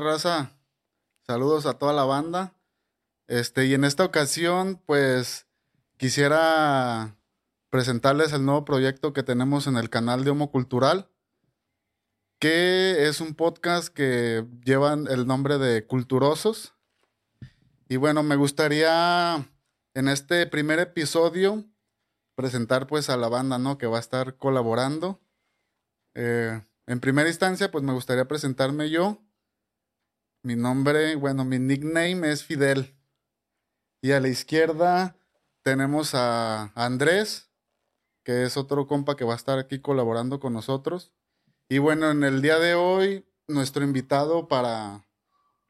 raza? Saludos a toda la banda. Este, y en esta ocasión, pues, quisiera presentarles el nuevo proyecto que tenemos en el canal de Homo Cultural, que es un podcast que lleva el nombre de Culturosos. Y bueno, me gustaría en este primer episodio presentar pues a la banda, ¿no? Que va a estar colaborando. Eh, en primera instancia, pues me gustaría presentarme yo. Mi nombre, bueno, mi nickname es Fidel. Y a la izquierda tenemos a Andrés, que es otro compa que va a estar aquí colaborando con nosotros. Y bueno, en el día de hoy, nuestro invitado para,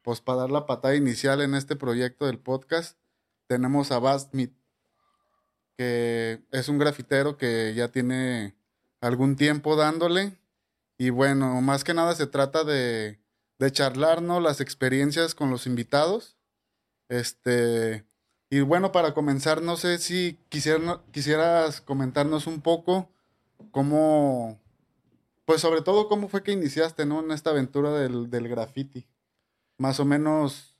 pues, para dar la patada inicial en este proyecto del podcast, tenemos a Bastmit, que es un grafitero que ya tiene algún tiempo dándole y bueno, más que nada se trata de, de charlarnos las experiencias con los invitados. Este, y bueno, para comenzar, no sé si quisieras comentarnos un poco cómo, pues sobre todo cómo fue que iniciaste, ¿no? En esta aventura del, del graffiti. Más o menos,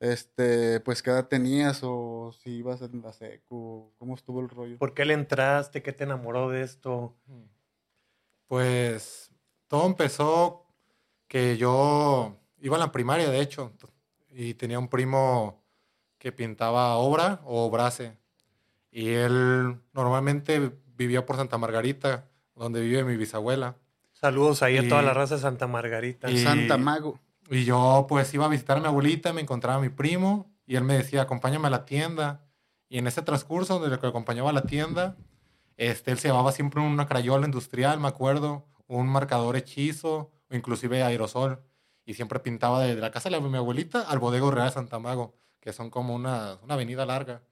este, pues qué edad tenías o si ibas en la secu, cómo estuvo el rollo. ¿Por qué le entraste? ¿Qué te enamoró de esto? Pues todo empezó que yo iba a la primaria, de hecho, y tenía un primo que pintaba obra o brase. Y él normalmente vivía por Santa Margarita, donde vive mi bisabuela. Saludos ahí a toda la raza de Santa Margarita. Santa Mago. Y yo pues iba a visitar a mi abuelita, me encontraba a mi primo y él me decía, acompáñame a la tienda. Y en ese transcurso donde lo acompañaba a la tienda, este, él se llevaba siempre una crayola industrial, me acuerdo, un marcador hechizo, o inclusive aerosol. Y siempre pintaba desde la casa de mi abuelita al Bodego Real de Santa Mago, que son como una, una avenida larga.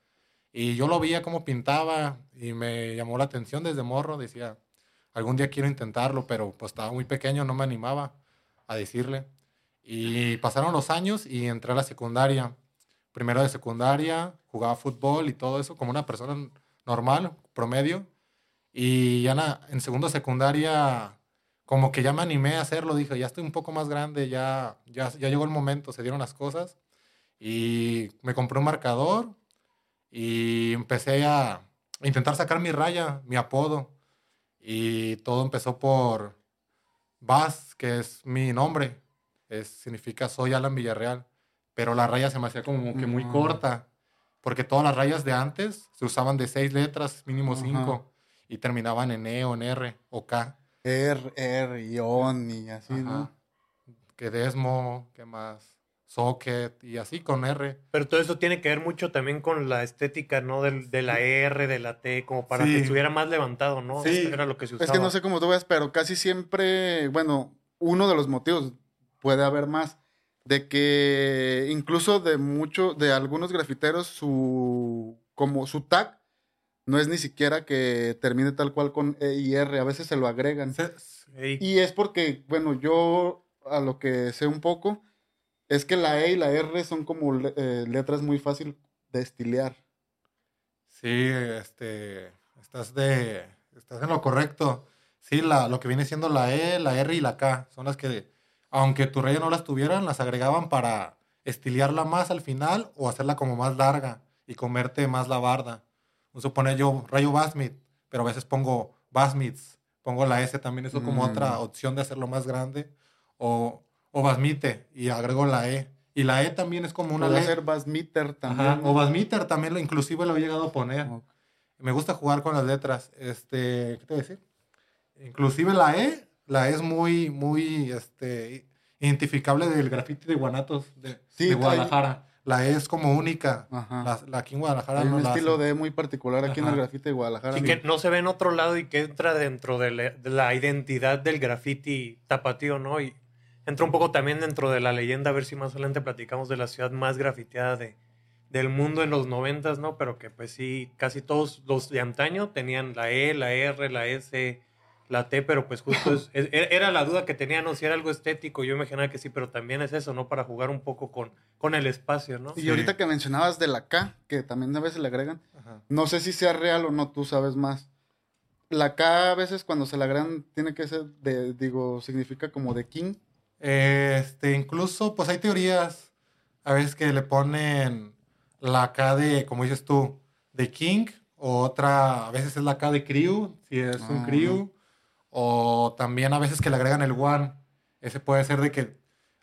Y yo lo veía como pintaba y me llamó la atención desde morro. Decía, algún día quiero intentarlo, pero pues estaba muy pequeño, no me animaba a decirle. Y pasaron los años y entré a la secundaria. Primero de secundaria, jugaba fútbol y todo eso como una persona normal, promedio. Y ya en segundo secundaria como que ya me animé a hacerlo, dije, ya estoy un poco más grande, ya, ya, ya llegó el momento, se dieron las cosas. Y me compré un marcador y empecé a intentar sacar mi raya, mi apodo. Y todo empezó por Vaz, que es mi nombre. Es, significa soy Alan Villarreal. Pero la raya se me hacía como que muy corta. Porque todas las rayas de antes se usaban de seis letras, mínimo cinco. Y terminaban en E o en R o K. R, R, Ion y así, ¿no? Que Desmo, que más? Socket y así con R. Pero todo eso tiene que ver mucho también con la estética, ¿no? de la R, de la T, como para que estuviera más levantado, ¿no? Sí. Era lo que se usaba. Es que no sé cómo tú ves, pero casi siempre, bueno, uno de los motivos, puede haber más, de que incluso de mucho, de algunos grafiteros, su, como su tag no es ni siquiera que termine tal cual con E y R, a veces se lo agregan. Y es porque, bueno, yo a lo que sé un poco, es que la E y la R son como eh, letras muy fácil de estilear. Sí, este, estás de, estás en lo correcto. Sí, la, lo que viene siendo la E, la R y la K son las que, aunque tu raya no las tuvieran, las agregaban para estilearla más al final o hacerla como más larga y comerte más la barda supone yo rayo Basmit, pero a veces pongo Basmits, pongo la S también, eso como otra mm. opción de hacerlo más grande, o, o Basmite y agrego la E. Y la E también es como una... Puede ser Basmiter también. o Basmiter también, lo, inclusive lo he llegado a poner. Me gusta jugar con las letras. Este, ¿Qué te voy a decir? Inclusive la E, la E es muy, muy este, identificable del grafiti de Guanatos de, de Guadalajara la E es como única. La, la, aquí en Guadalajara Hay un estilo de E muy particular aquí en el grafiti de Guadalajara. Y que no se ve en otro lado y que entra dentro de la, identidad del grafiti tapatío, ¿no? Y entra un poco también dentro de la leyenda, a ver si más adelante platicamos de la ciudad más grafiteada de, del mundo en los noventas, ¿no? Pero que pues sí, casi todos los de antaño tenían la E, la R, la S, la T, pero pues justo es, era la duda que tenía, ¿no? Si era algo estético, yo imaginaba que sí, pero también es eso, ¿no? Para jugar un poco con, con el espacio, ¿no? Y ahorita que mencionabas de la K, que también a veces le agregan, no sé si sea real o no, tú sabes más. La K a veces cuando se le agregan tiene que ser de, digo, significa como de king. Este, incluso, pues hay teorías a veces que le ponen la K de, como dices tú, de King, o otra, a veces es la K de Crew, si es un Ah. Crew, o también a veces que le agregan el One. Ese puede ser de que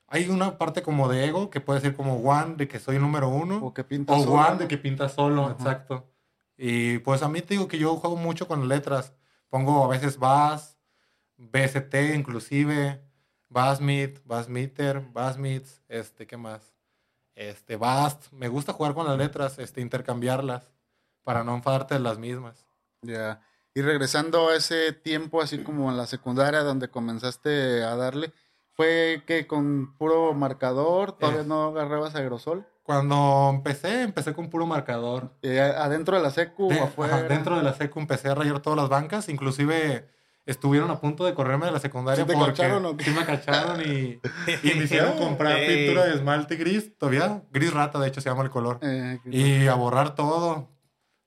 hay una parte como de ego, que puede ser como One, de que soy el número uno. O que pinta O solo, One ¿no? de que pinta solo, Ajá. exacto. Y pues a mí te digo que yo juego mucho con letras. Pongo a veces Bass, BST inclusive, Bassmith, Bassmeter, Bassmiths, este, ¿qué más? Este, Bast. Me gusta jugar con las letras, este, intercambiarlas para no enfadarte de las mismas. Ya. Y regresando a ese tiempo, así como en la secundaria, donde comenzaste a darle, ¿fue que con puro marcador? ¿Todavía Eh. no agarrabas aerosol? Cuando empecé, empecé con puro marcador. Eh, ¿Adentro de la secu De- o afuera? ajá, dentro de la secu empecé a rayar todas las bancas, inclusive estuvieron a punto de correrme de la secundaria ¿Sí te porque cacharon o qué? sí me cacharon y, y me hicieron comprar pintura de esmalte gris, todavía gris rata de hecho se llama el color, Eh, y a borrar todo.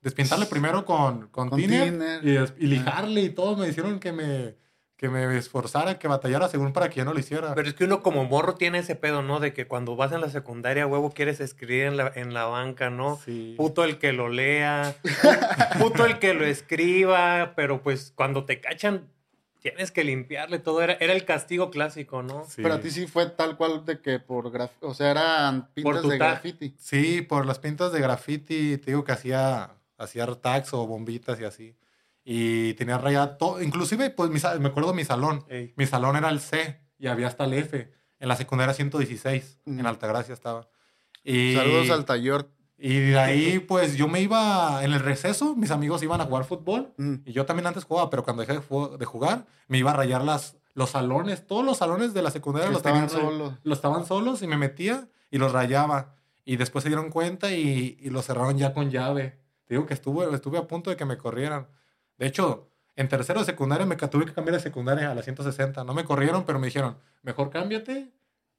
Despintarle primero con, con, Con y, des- y lijarle y todo. Me hicieron que me, que me esforzara, que batallara según para que yo no lo hiciera. Pero es que uno como morro tiene ese pedo, ¿no? De que cuando vas en la secundaria, huevo, quieres escribir en la, en la banca, ¿no? Sí. Puto el que lo lea, pu- puto el que lo escriba, pero pues cuando te cachan, tienes que limpiarle todo. Era, era el castigo clásico, ¿no? Sí. Pero a ti sí fue tal cual de que por graf... O sea, eran pintas de graffiti. Sí, por las pintas de graffiti, te digo que hacía, hacía tags o bombitas y así. Y tenía rayado todo, inclusive, pues mi me acuerdo mi salón. Ey. Mi salón era el C y había hasta el F. En la secundaria 116, en Ujú. Altagracia estaba. Y, Saludos al taller. Y de ahí, pues yo me iba en el receso, mis amigos iban a jugar fútbol. Mm. Y yo también antes jugaba, pero cuando dejé de jugar, me iba a rayar las, los salones. Todos los salones de la secundaria los estaban solos. los estaban solos y me metía y los rayaba. Y después se dieron cuenta y, y los cerraron ya con llave. Te digo que estuve, estuve a punto de que me corrieran. De hecho, en tercero de secundaria me tuve que cambiar de secundaria a la 160. No me corrieron, pero me dijeron, mejor cámbiate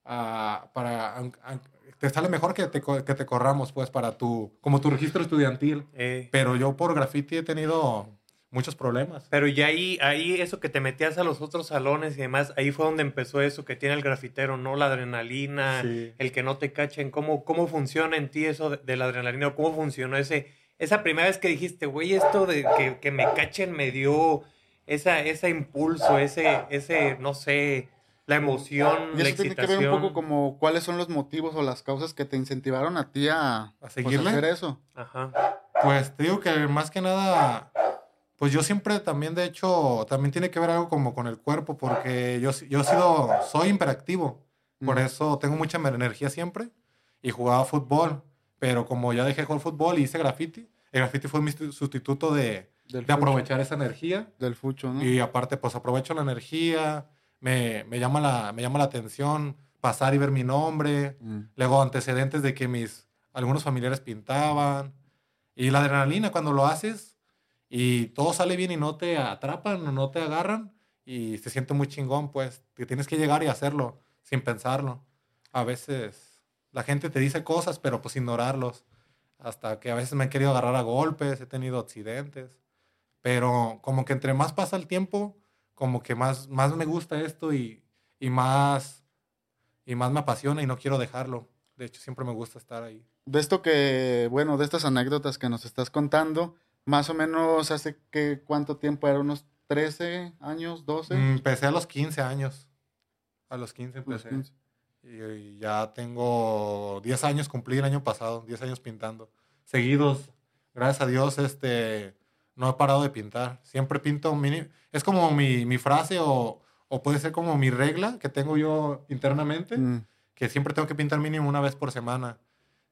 a- para... aun- aun- te sale mejor que te, que te corramos, pues, para tu... Como tu registro estudiantil. Ey. Pero yo por graffiti he tenido muchos problemas. Pero ya ahí, ahí eso que te metías a los otros salones y demás, ahí fue donde empezó eso que tiene el grafitero, ¿no? La adrenalina, Sí. el que no te cachen, cómo, cómo funciona en ti eso de, de la adrenalina, o cómo funcionó ese, esa primera vez que dijiste, güey, esto de que, que me cachen me dio esa, ese impulso, ese, ese, no sé, la emoción, Y la eso tiene que ver excitación. un poco como cuáles son los motivos o las causas que te incentivaron a ti a, pues, seguirle? hacer eso. Ajá. Pues te digo que más que nada, pues yo siempre también, de hecho, también tiene que ver algo como con el cuerpo, porque yo, yo he sido, soy hiperactivo, por Mm. eso tengo mucha energía siempre y jugaba fútbol, pero como ya dejé de jugar fútbol y hice graffiti, el graffiti fue mi susti- sustituto de, de aprovechar esa energía Del fucho, ¿no? y aparte pues aprovecho la energía, me, me, llama la, me llama la atención pasar y ver mi nombre, Mm. Luego antecedentes de que mis algunos familiares pintaban. Y la adrenalina cuando lo haces y todo sale bien y no te atrapan o no te agarran y se siente muy chingón, pues que tienes que llegar y hacerlo sin pensarlo. A veces la gente te dice cosas, pero pues ignorarlos. Hasta que a veces me han querido agarrar a golpes, he tenido accidentes. Pero como que entre más pasa el tiempo, como que más, más me gusta esto y, y más y más me apasiona y no quiero dejarlo. De hecho, siempre me gusta estar ahí. De esto que, bueno, de estas anécdotas que nos estás contando, más o menos hace que cuánto tiempo era, unos 13 años, 12. Mm, Empecé a los 15 años. A los 15 Los empecé. 15. Y, ya tengo 10 años, cumplí el año pasado, 10 años pintando. Seguidos, gracias a Dios, este, no he parado de pintar. Siempre pinto, mini- es como mi, mi frase o, o puede ser como mi regla que tengo yo internamente, Mm. que siempre tengo que pintar mínimo una vez por semana.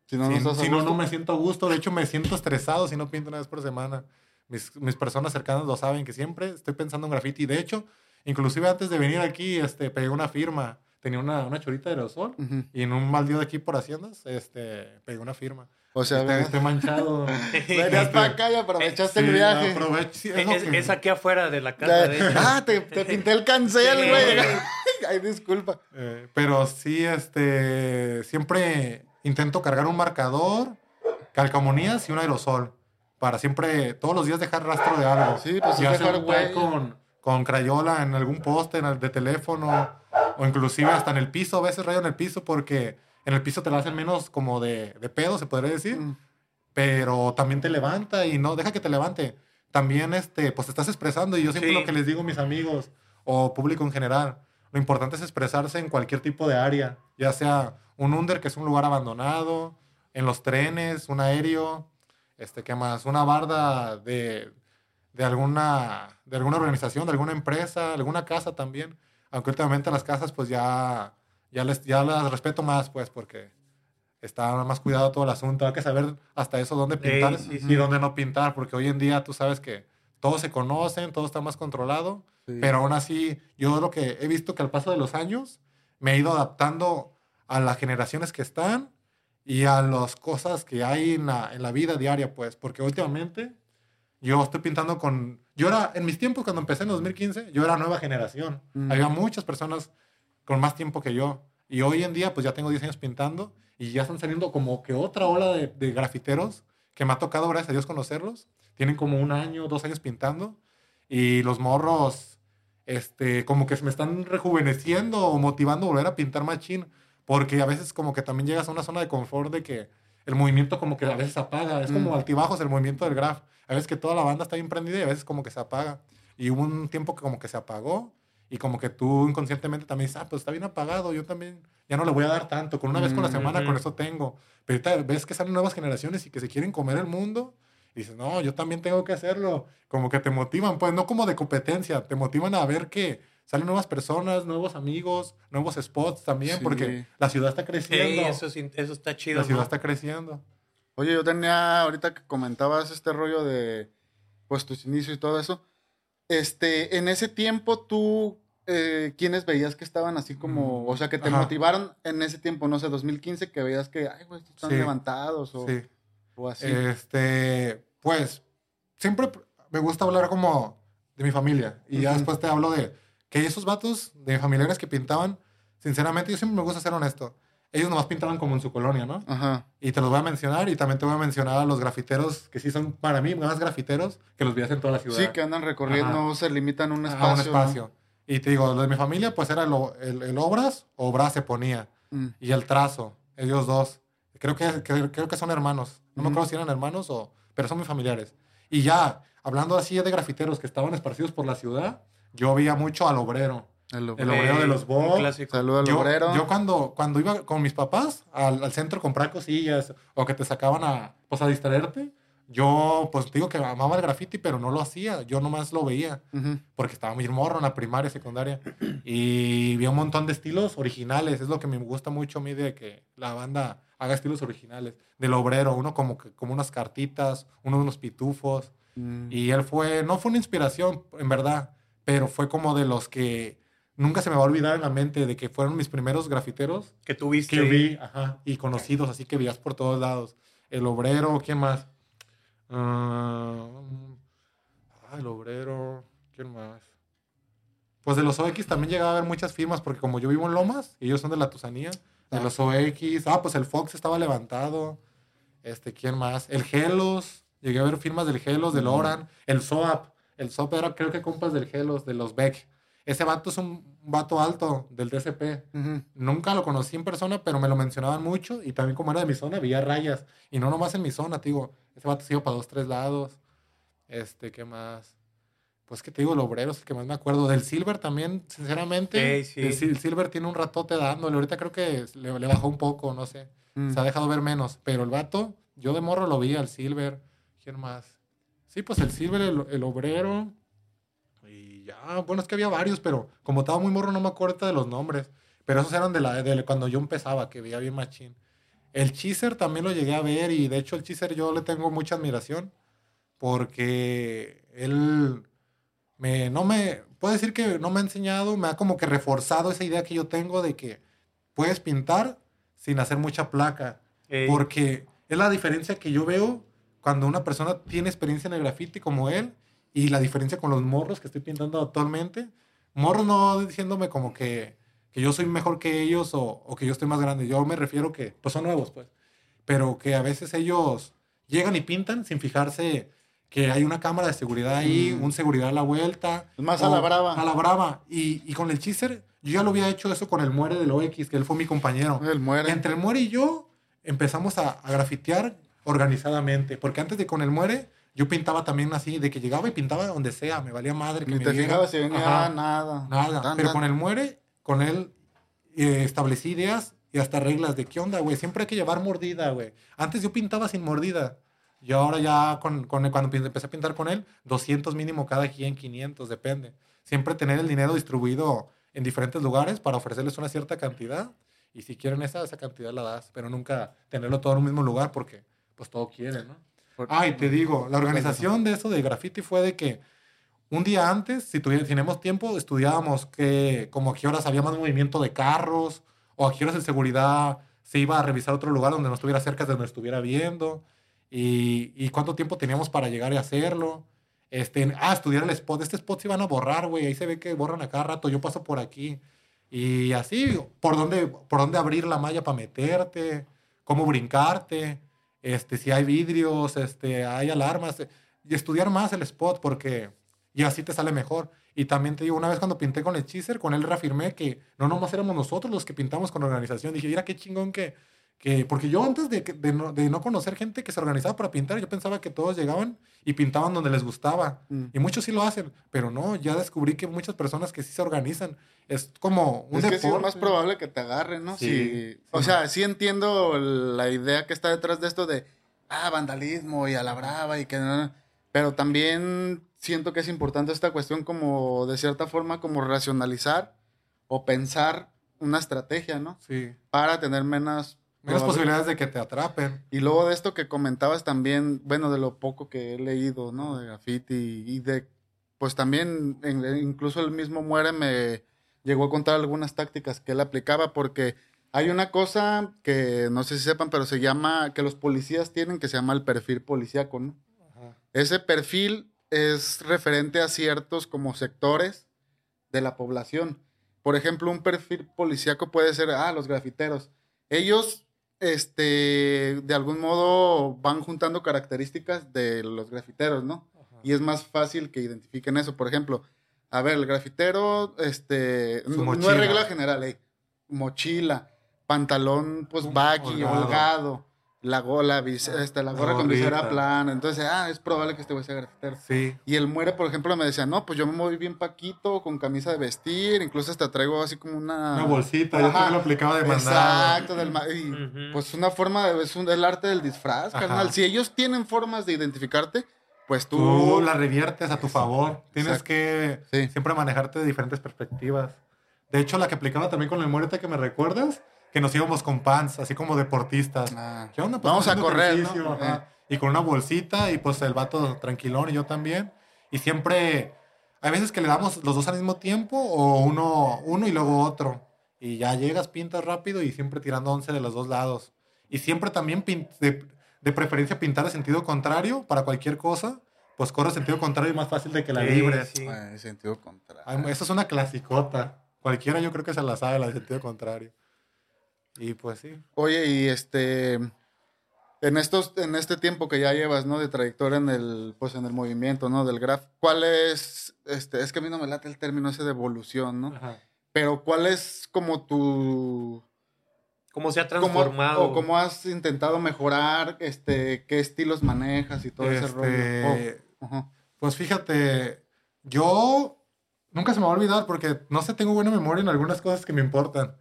Si no, si no, no me siento a gusto. De hecho, me siento estresado si no pinto una vez por semana. Mis, mis personas cercanas lo saben, que siempre estoy pensando en graffiti. De hecho, inclusive antes de venir aquí, este, pegué una firma. Tenía una, una chorita de aerosol. Y en un mal día de aquí por Haciendas, este, pegué una firma. O sea, estoy manchado. venías para acá y aprovechaste Sí, el viaje. aprovecho, sí, es lo Es, que- es aquí afuera de la casa, de ah, te, te pinté el cancel, Sí. güey. Ay, disculpa. Eh, pero sí, este, siempre intento cargar un marcador, calcamonías y un aerosol. Para siempre, todos los días dejar rastro de algo. Sí, pues, es sea dejar huella. con, con crayola en algún poste en el de teléfono O inclusive hasta en el piso, a veces rayo en el piso porque en el piso te lo hacen menos como de, de pedo, se podría decir. Mm. Pero también te levanta y no, deja que te levante. También, este, pues te estás expresando y yo siempre Sí. lo que les digo a mis amigos o público en general, lo importante es expresarse en cualquier tipo de área, ya sea un under, que es un lugar abandonado, en los trenes, un aéreo, este, ¿qué más? Una barda de, de, alguna, de alguna organización, de alguna empresa, alguna casa también. Aunque últimamente las casas, pues ya, ya, les, ya las respeto más, pues, porque está más cuidado todo el asunto. Hay que saber hasta eso dónde pintar sí, y sí. dónde no pintar, porque hoy en día tú sabes que todos se conocen, todo está más controlado. Sí. Pero aún así, yo lo que he visto que al paso de los años me he ido adaptando a las generaciones que están y a las cosas que hay en la, en la vida diaria, pues, porque últimamente yo estoy pintando con... Yo era, en mis tiempos, cuando empecé en 2015, yo era nueva generación. Mm. Había muchas personas con más tiempo que yo. Y hoy en día, pues ya tengo 10 años pintando y ya están saliendo como que otra ola de, de grafiteros que me ha tocado, gracias a Dios, conocerlos. Tienen como un año, dos años pintando. Y los morros, este, como que se me están rejuveneciendo o motivando a volver a pintar machín. Porque a veces como que también llegas a una zona de confort de que el movimiento como que a veces apaga. Es como Mm. altibajos el movimiento del graf. A veces que toda la banda está bien prendida y a veces como que se apaga. Y hubo un tiempo que como que se apagó y como que tú inconscientemente también dices, ah, pues está bien apagado, yo también ya no le voy a dar tanto. Con una vez con la Mm, semana, con ujú. eso tengo. Pero ahorita ves que salen nuevas generaciones y que se quieren comer el mundo. Y dices, no, yo también tengo que hacerlo. Como que te motivan, pues no como de competencia, te motivan a ver que salen nuevas personas, nuevos amigos, nuevos spots también, Sí. porque la ciudad está Sí, creciendo. eso, es in- eso está chido. la ciudad ¿no? está creciendo. Oye, yo tenía, ahorita que comentabas este rollo de, pues, tus inicios y todo eso, este, en ese tiempo tú, eh, ¿quiénes veías que estaban así como, Mm, o sea, que te ajá. motivaron en ese tiempo, no sé, 2015, que veías que, ay, güey, están Sí. levantados o, Sí. o así? Este, pues, siempre me gusta hablar como de mi familia. Y ya Ujú. después te hablo de que esos vatos de familiares que pintaban, sinceramente, yo siempre me gusta ser honesto. Ellos nomás pintaban como en su colonia, ¿no? Ajá. Y te los voy a mencionar y también te voy a mencionar a los grafiteros que sí son para mí más grafiteros que los veías en toda la ciudad. Sí, que andan recorriendo, Ajá. se limitan a un a espacio. un ¿no? espacio. Y te digo, lo de mi familia, pues era lo- el, el obras, obras se ponía. Mm. Y el trazo, ellos dos. Creo que, creo, creo que son hermanos. No me Ujú. acuerdo si eran hermanos o... Pero son muy familiares. Y ya, hablando así de grafiteros que estaban esparcidos por la ciudad, yo veía mucho al obrero. El, El obrero de los un Bo. clásico. Saludo al Yo, obrero. yo cuando, cuando iba con mis papás al, al centro a comprar cosillas o que te sacaban a, pues, a distraerte, yo pues digo que amaba el graffiti, pero no lo hacía. Yo nomás lo veía porque estaba muy morro en la primaria, secundaria. Y vi un montón de estilos originales. Es lo que me gusta mucho a mí de que la banda haga estilos originales. Del obrero, uno como, como unas cartitas, uno unos pitufos. Mm. Y él fue, no fue una inspiración, en verdad, pero fue como de los que nunca se me va a olvidar en la mente de que fueron mis primeros grafiteros Que tuviste. que vi, ajá, y conocidos, así que veías por todos lados. El obrero, ¿quién más? Ah, ah, el obrero, ¿quién más? Pues de los OX también llegaba a haber muchas firmas, porque como yo vivo en Lomas, y ellos son de la Tusanía, de Ah. los OX, ah, pues el Fox estaba levantado, este, ¿quién más? El Gelos, llegué a ver firmas del Gelos, del Oran, el SOAP, el SOAP era creo que compas del Gelos, de los Beck. Ese vato es un vato alto del DCP. Nunca lo conocí en persona, pero me lo mencionaban mucho. Y también como era de mi zona, veía rayas. Y no nomás en mi zona, te digo. Ese vato se iba para dos, tres lados. Este, ¿qué más? Pues que te digo, el obrero es el que más me acuerdo. Del Silver también, sinceramente. Sí, sí. El, Sil- Silver tiene un ratote dándole. Ahorita creo que le, le bajó un poco, no sé. Mm. Se ha dejado ver menos. Pero el vato, yo de morro lo vi al Silver. ¿Quién más? Sí, pues el Silver, el, el obrero. Y ya, bueno, es que había varios, pero como estaba muy morro no me acuerdo de los nombres. Pero esos eran de, la, de cuando yo empezaba, que veía bien machín. El Cheezer también lo llegué a ver y de hecho el Cheezer yo le tengo mucha admiración porque él me, no me, puedo decir que no me ha enseñado, me ha como que reforzado esa idea que yo tengo de que puedes pintar sin hacer mucha placa. Ey, Porque es la diferencia que yo veo cuando una persona tiene experiencia en el graffiti como él y la diferencia con los morros que estoy pintando actualmente. Morros no diciéndome como que, que yo soy mejor que ellos o, o que yo estoy más grande. Yo me refiero que pues son nuevos, pues. Pero que a veces ellos llegan y pintan sin fijarse que hay una cámara de seguridad ahí, Mm. un seguridad a la vuelta. Más a la brava. A la brava. Y, y con el Chiser, yo ya lo había hecho eso con el Muere del OX, que él fue mi compañero. Él muere. Entre el Muere y yo empezamos a, a grafitear organizadamente, porque antes de con el Muere, yo pintaba también así, de que llegaba y pintaba donde sea, me valía madre. Que Ni me te fijabas si venía Ajá. nada. Nada, Tan, pero tan. con el muere, con él eh, establecí ideas y hasta reglas de qué onda, güey. Siempre hay que llevar mordida, güey. Antes yo pintaba sin mordida. Y ahora ya con, con- cuando empecé a pintar con él, 200 mínimo cada quien, 500, depende. Siempre tener el dinero distribuido en diferentes lugares para ofrecerles una cierta cantidad. Y si quieren esa, esa cantidad la das. Pero nunca tenerlo todo en un mismo lugar porque pues todo quiere, ¿no? Ay, te digo, la organización de eso de graffiti fue de que un día antes, si tenemos tiempo, estudiábamos que, como a qué horas había más movimiento de carros, o a qué horas el seguridad se iba a revisar otro lugar donde no estuviera cerca de donde estuviera viendo, y, y cuánto tiempo teníamos para llegar y hacerlo. Este, ah, estudiar el spot. Este spot se iban a borrar, güey. Ahí se ve que borran a cada rato. Yo paso por aquí. Y así, por dónde, por dónde abrir la malla para meterte, cómo brincarte, este, si hay vidrios, este, hay alarmas. eh, Y estudiar más el spot porque y así te sale mejor. Y también te digo, una vez cuando pinté con el Chaser, con él reafirmé que no nomás éramos nosotros los que pintamos con la organización. Dije, mira qué chingón que, que porque yo antes de, que- de, no, de no conocer gente que se organizaba para pintar, yo pensaba que todos llegaban y pintaban donde les gustaba. Mm. Y muchos sí lo hacen, pero no, ya descubrí que muchas personas que sí se organizan. Es como un es que sí es deporte. más probable que te agarren, ¿no? Sí, sí, o sea, sí entiendo la idea que está detrás de esto de, ah, vandalismo y a la brava y que no. Pero también siento que es importante esta cuestión como, de cierta forma, como racionalizar o pensar una estrategia, ¿no? Sí. Para tener menos... Menos probabil- posibilidades de que te atrapen. Y luego de esto que comentabas también, bueno, de lo poco que he leído, ¿no? De graffiti y de, pues también, incluso el mismo Muere me llegó a contar algunas tácticas que él aplicaba porque hay una cosa que no sé si sepan, pero se llama, que los policías tienen, que se llama el perfil policíaco, ¿no? Ese perfil es referente a ciertos como sectores de la población. Por ejemplo, un perfil policíaco puede ser, ah, los grafiteros. Ellos, este, de algún modo van juntando características de los grafiteros, ¿no? Y es más fácil que identifiquen eso. Por ejemplo, a ver, el grafitero, este, Su no, no es regla general, eh, mochila, pantalón, pues, baggy, holgado. holgado, la gola, Ah, este, la gorra con visera plana. Entonces, ah, es probable que este güey sea grafitero. Sí. Y el muere, por ejemplo, me decía, no, pues yo me moví bien paquito, con camisa de vestir, incluso hasta traigo así como una... Una bolsita, yo Ajá. también lo aplicaba de mandado. Exacto, del ma- y, Ujú. pues una forma, de, es un, el arte del disfraz, Ajá. carnal. Si ellos tienen formas de identificarte, pues tú... Tú la reviertes a tu favor. Tienes Exacto. que Sí. siempre manejarte de diferentes perspectivas. De hecho, la que aplicaba también con el muerete que me recuerdas, que nos íbamos con pants, así como deportistas. Ah, ¿Qué onda? Pues, Vamos a correr, ¿no? Y con una bolsita y pues el vato tranquilón y yo también. Y siempre, hay veces que le damos los dos al mismo tiempo o uno, uno y luego otro. Y ya llegas, pintas rápido y siempre tirando 11 de los dos lados. Y siempre también de, de preferencia pintar de sentido contrario para cualquier cosa. Pues corre sentido contrario y más fácil de que la Sí, libres. sí. ah, en sentido contrario. Ay, Eso es una clasicota. Cualquiera yo creo que se la sabe, la de sentido contrario. Y pues sí. Oye, y este... En, estos, en este tiempo que ya llevas, ¿no? De trayectoria en el, pues en el movimiento, ¿no? Del graf. ¿Cuál es, este, es que a mí no me late el término ese de evolución, ¿no? Pero ¿cuál es como tu... ¿Cómo se ha cómo- transformado? o cómo has intentado mejorar, este, qué estilos manejas y todo ese Este, rollo? Oh, ajá. Pues fíjate, yo nunca se me va a olvidar porque no sé, tengo buena memoria en algunas cosas que me importan.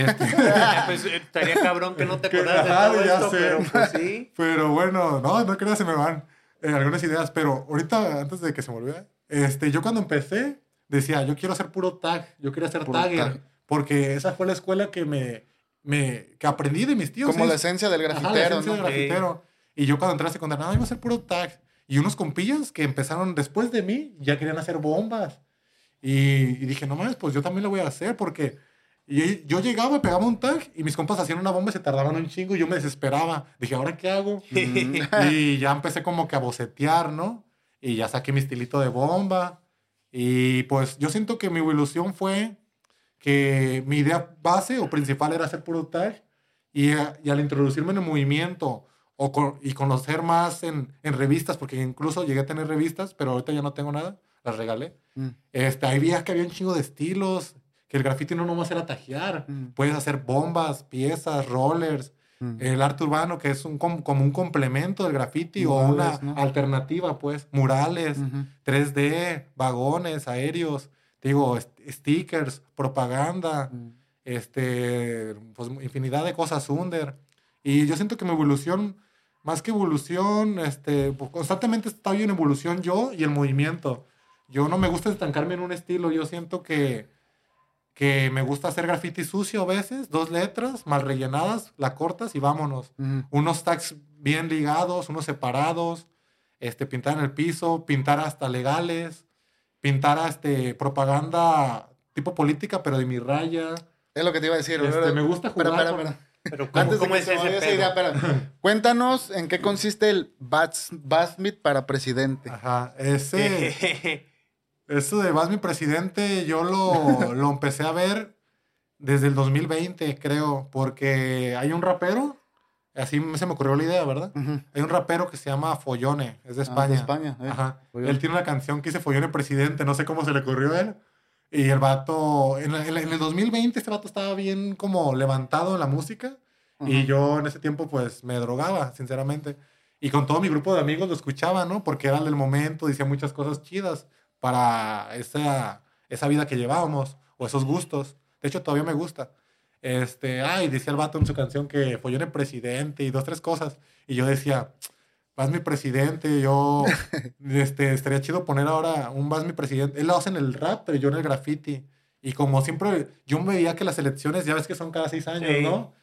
Este, Pues, eh, estaría cabrón que no te acordaras de todo ya esto, sé. pero pues sí. pero bueno, no, no creas, se me van eh, algunas ideas. Pero ahorita, antes de que se me olvide, este, yo cuando empecé decía, yo quiero hacer puro tag, yo ser Puro tagger. tag. Porque esa fue la escuela que me, me que aprendí de mis tíos. Como ellos- la esencia del Ajá, la grafitero, esencia ¿no? del grafitero. Y yo cuando entré a secundaria, no, iba a hacer puro tag. Y unos compillas que empezaron después de mí ya querían hacer bombas. Y, y dije, no mames, pues yo también lo voy a hacer porque y yo llegaba, pegaba un tag y mis compas hacían una bomba y se tardaban un chingo y yo me desesperaba. Dije, ¿ahora qué hago? Mm. y ya empecé como que a bocetear, ¿no? Y ya saqué mi estilito de bomba. Y pues yo siento que mi evolución fue que mi idea base o principal era hacer puro tag. Y, y al introducirme en el movimiento o con- y conocer más en, en revistas, porque incluso llegué a tener revistas, pero ahorita ya no tengo nada, las regalé. Mm, Este, ahí veía que había un chingo de estilos, que el graffiti no nomás era tajear, Mm. puedes hacer bombas, piezas, rollers, mm. el arte urbano que es un, com- como un complemento del graffiti o una ¿no? alternativa, pues, murales, Ujú. 3D, vagones, aéreos, digo, stickers, propaganda, Mm. este, pues infinidad de cosas under. Y yo siento que mi evolución, más que evolución, este, pues, constantemente estoy en evolución yo y el movimiento. Yo no me gusta estancarme en un estilo, yo siento que, que me gusta hacer graffiti sucio a veces, dos letras mal rellenadas, la cortas y vámonos. Unos tags bien ligados, unos separados, este, pintar en el piso, pintar hasta legales, pintar este, propaganda tipo política, pero de mi raya. Es lo que te iba a decir. Este, me gusta jugar con- espera. Pero ¿cómo, Antes de cómo que es se me ese esa idea. Cuéntanos en qué consiste el Basmit para presidente. Ajá, ese, eso de Vas mi presidente, yo lo, lo empecé a ver desde el 2020, creo, porque hay un rapero, así se me ocurrió la idea, ¿verdad? Ujú. Hay un rapero que se llama Follone, es de Ah, España. de España. eh. Ajá. Follone. Él tiene una canción que dice Follone presidente, no sé cómo se le ocurrió a él. Y el vato, en, en en el 2020 este vato estaba bien como levantado en la música. Y Ujú. yo en ese tiempo pues me drogaba, sinceramente. Y con todo mi grupo de amigos lo escuchaba, ¿no? Porque era el del momento, decía muchas cosas chidas para esa, esa vida que llevábamos o esos gustos. De hecho, todavía me gusta. Este, ay, decía el vato en su canción que fue yo el presidente y dos, tres cosas. Y yo decía, vas mi presidente, yo, este, estaría chido poner ahora un vas mi presidente. Él lo hace en el rap, pero yo en el graffiti. Y como siempre, yo me veía que las elecciones, ya ves que son cada seis años, Sí. ¿no?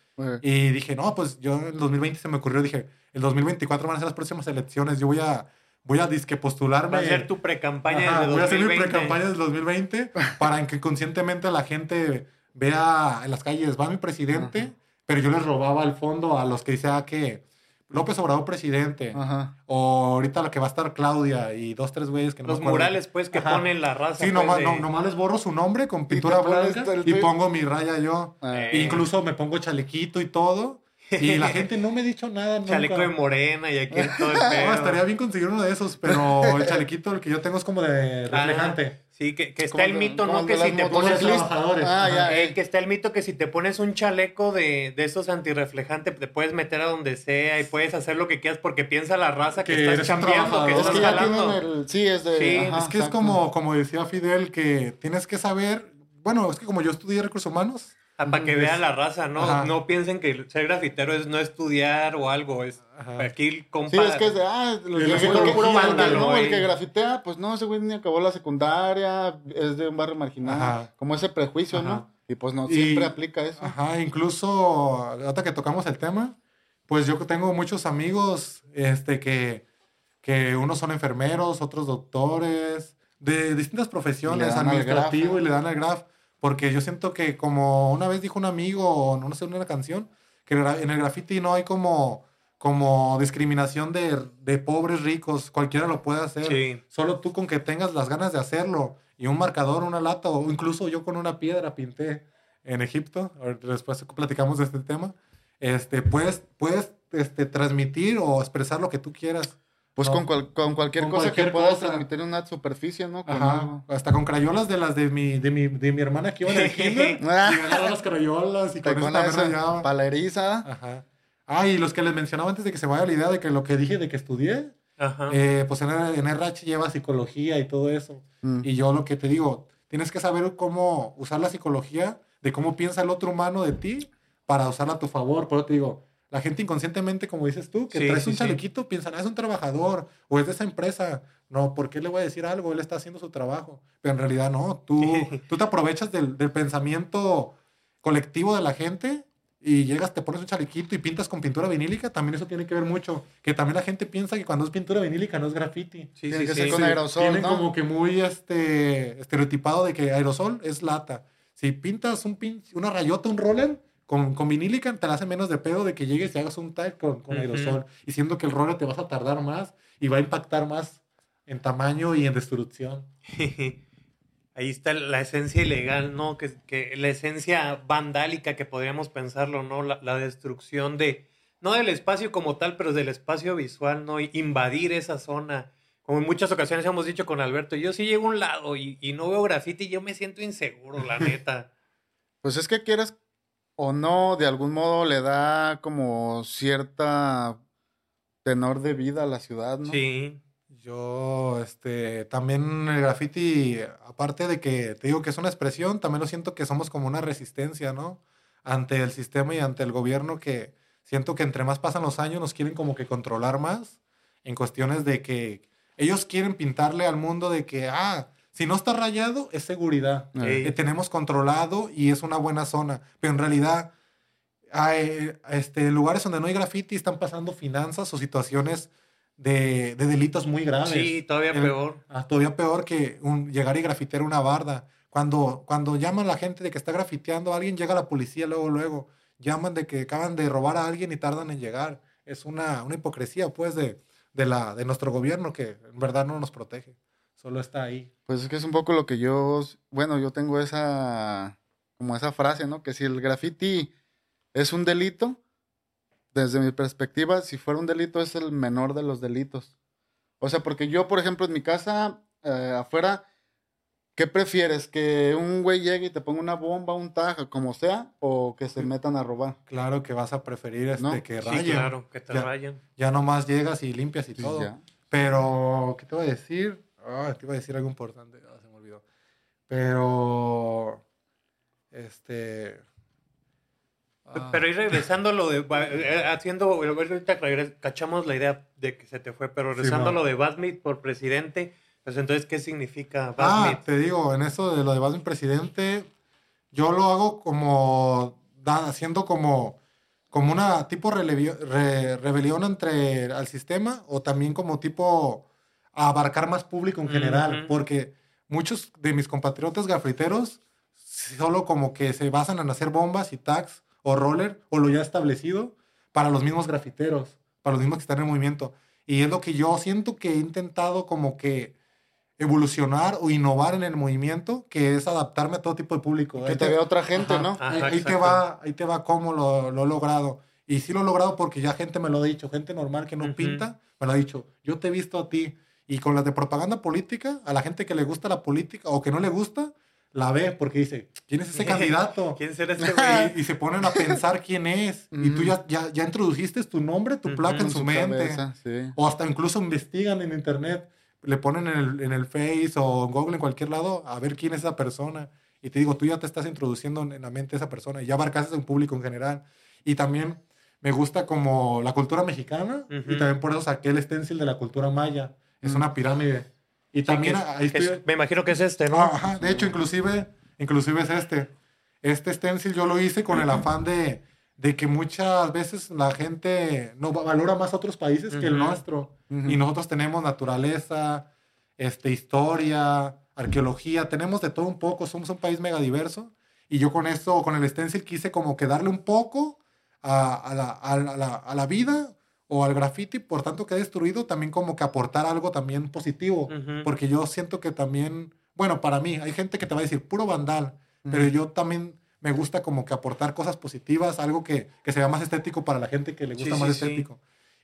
Y dije, no, pues yo en el 2020 se me ocurrió, dije, el 2024 van a ser las próximas elecciones, yo voy a, voy a disque postularme. Va a ser tu pre-campaña de voy a hacer mi 2020. pre-campaña del 2020 para que conscientemente la gente vea en las calles, va mi presidente, Ajá. pero yo les robaba el fondo a los que decía que López Obrador presidente, Ajá. o ahorita la que va a estar Claudia y dos, tres güeyes que no Los murales, pues, que Ajá. ponen la raza. Sí, pues, nomás, de- no- nomás les borro su nombre con pintura blanca y pongo mi raya yo. Eh, Eh. Incluso me pongo chalequito y todo. Y la gente no me ha dicho nada nunca. Chaleco de morena y aquí todo el No, pedo. estaría bien conseguir uno de esos, pero el chalequito el que yo tengo es como de Ah, reflejante. sí, que, que está el mito, ¿no? Que si te pones trabajadores. Ah, ya. eh, que está el mito que si te pones un chaleco de, de esos antirreflejantes, te puedes meter a donde sea y puedes hacer lo que quieras porque piensa la raza que, Que estás chambeando, que. Es que jalando. el. Sí, es de. Sí, ajá, es que es como, como decía Fidel, que tienes que saber. Bueno, es que como yo estudié recursos humanos, Ah, para que Es- vea la raza, ¿no? Ajá. No piensen que ser grafitero es no estudiar o algo. Es Ajá. aquí compa. Sí, es que es de. Ah, el, El que- puro- el que- puro el que- vándalo, no, el que grafitea, pues no, ese güey ni acabó la secundaria, es de un barrio marginal. Ajá. Como ese prejuicio, Ajá. ¿no? Y pues no, Y- siempre aplica eso. Ajá, incluso ahorita que tocamos el tema, pues yo tengo muchos amigos este, que, que unos son enfermeros, otros doctores, de distintas profesiones, dan al administrativo, graf, y le dan al graf. Porque yo siento que como una vez dijo un amigo, no sé, una canción, que en el- graffiti no hay como, como discriminación de, de pobres ricos, cualquiera lo puede hacer. Sí. Solo tú con que tengas las ganas de hacerlo y un marcador, una lata o incluso yo con una piedra pinté en Egipto, después platicamos de este tema, este, puedes, puedes este, transmitir o expresar lo que tú quieras. Pues No. con, cual- con cualquier Con cosa cualquier que puedas cosa. transmitir en una superficie, ¿no? Con Ajá, algo. hasta con crayolas de las de mi, de mi, de mi hermana que iba en el kinder. y Ah, agarraba las crayolas y con con esa rayaba. paleriza. Ajá. Ah, y los que les mencionaba antes de que se vaya la idea de que lo que dije de que estudié, Ajá. eh, pues en, en RH lleva psicología y todo eso. Mm. Y yo lo que te digo, tienes que saber cómo usar la psicología, de cómo piensa el otro humano de ti para usarla a tu favor. Por eso te digo, la gente inconscientemente, como dices tú, que Sí, traes sí, un sí. chalequito, piensan, ah, es un trabajador o es de esa empresa. No, ¿por qué le voy a decir algo? Él está haciendo su trabajo. Pero en realidad no, tú, tú te aprovechas del, del pensamiento colectivo de la gente y llegas, te pones un chalequito y pintas con pintura vinílica, también eso tiene que ver mucho. Que también la gente piensa que cuando es pintura vinílica no es graffiti. Sí, Tiene sí, que sí. ser con Sí, aerosol, Tienen ¿no? como que muy este, estereotipado de que aerosol es lata. Si pintas un pin- una rayota, un roller con, con vinílica, te la hace menos de pedo de que llegues y hagas un tag con, con aerosol. Y siendo que el roller te vas a tardar más y va a impactar más en tamaño y en destrucción. Ahí está la esencia ilegal, ¿no? Que, que la esencia vandálica que podríamos pensarlo, ¿no? La, la destrucción de, no del espacio como tal, pero del espacio visual, ¿no? Invadir esa zona. Como en muchas ocasiones hemos dicho con Alberto, yo sí llego a un lado y, y no veo graffiti, yo me siento inseguro, la neta. Pues es que quieres o no, de algún modo le da como cierta tenor de vida a la ciudad, ¿no? Sí. Yo, este, también el graffiti, aparte de que te digo que es una expresión, también lo siento que somos como una resistencia, ¿no? Ante el sistema y ante el gobierno que siento que entre más pasan los años nos quieren como que controlar más en cuestiones de que ellos quieren pintarle al mundo de que, ah, si no está rayado es seguridad, Ey. que tenemos controlado y es una buena zona, pero en realidad hay este, lugares donde no hay graffiti están pasando finanzas o situaciones de, de delitos muy graves. Sí, todavía El- peor. Ah, todavía peor que un- llegar y grafitear una barda. Cuando, cuando llaman a la gente de que está grafiteando a alguien, llega la policía luego, luego. Llaman de que acaban de robar a alguien y tardan en llegar. Es una, una hipocresía, pues, de, de, la, de nuestro gobierno que en verdad no nos protege. Solo está ahí. Pues es que es un poco lo que yo, bueno, yo tengo esa, como esa frase, ¿no? Que si el graffiti es un delito, desde mi perspectiva, si fuera un delito es el menor de los delitos. O sea, porque yo, por ejemplo, en mi casa, eh, afuera, ¿qué prefieres? ¿Que un güey llegue y te ponga una bomba, un taja, como sea, o que se metan a robar? Claro que vas a preferir este, No, que Sí, rayen. claro, que te Ya. rayen. Ya nomás llegas y limpias y Pues todo. ya. Pero, ¿qué te iba a decir? Ah, te iba a decir algo importante. Ah, se me olvidó. Pero, este... ah, Pero ir regresando lo de. eh, Haciendo. Ahorita cachamos la idea de que se te fue, pero regresando a man. lo de Basmit por presidente, pues entonces, ¿qué significa Ah, Basmit? te digo, en eso de lo de Batman presidente, yo lo hago como haciendo como, como una tipo re- rebelión entre al sistema o también como tipo abarcar más público en general, Ujú. porque muchos de mis compatriotas grafiteros solo como que se basan en hacer bombas y tags o roller o lo ya establecido para los mismos grafiteros, para los mismos que están en movimiento. Y es lo que yo siento que he intentado como que evolucionar o innovar en el movimiento, que es adaptarme a todo tipo de público. Que Ahí te te- vea otra gente, Ajá. ¿no? Ajá, ahí, te va, ahí te va cómo lo, lo he logrado. Y sí lo he logrado porque ya gente me lo ha dicho, gente normal que no Ujú. pinta, me lo ha dicho, yo te he visto a ti. Y con las de propaganda política, a la gente que le gusta la política o que no le gusta, la ve porque dice, ¿quién es ese candidato? ¿Quién será este güey? y, y se ponen a pensar quién es. Y tú ya, ya, ya introdujiste tu nombre, tu placa en En su, su mente. cabeza, sí. O hasta incluso investigan en internet, le ponen en el, en el Face o en Google, en cualquier lado, a ver quién es esa persona. Y te digo, tú ya te estás introduciendo en la mente de esa persona y ya abarcas a un público en general. Y también me gusta como la cultura mexicana Ujú. y también por eso saqué el stencil de la cultura maya. Es Mm. una pirámide. Y también Que ahí que estoy... es- me imagino que es este, ¿no? Ah, ajá, de hecho, inclusive, inclusive es este. Este stencil yo lo hice con el afán de, de que muchas veces la gente no va- valora más otros países que el nuestro. Ujú. Y nosotros tenemos naturaleza, este, historia, arqueología, tenemos de todo un poco, somos un país mega diverso. Y yo con esto, con el stencil, quise como que darle un poco a, a la, a la- a la- a la vida o al graffiti, por tanto que ha destruido, también como que aportar algo también positivo. Porque yo siento que también, bueno, para mí, hay gente que te va a decir puro vandal, pero yo también me gusta como que aportar cosas positivas, algo que, que sea más estético para la gente que le gusta Sí, más sí, sí. estético.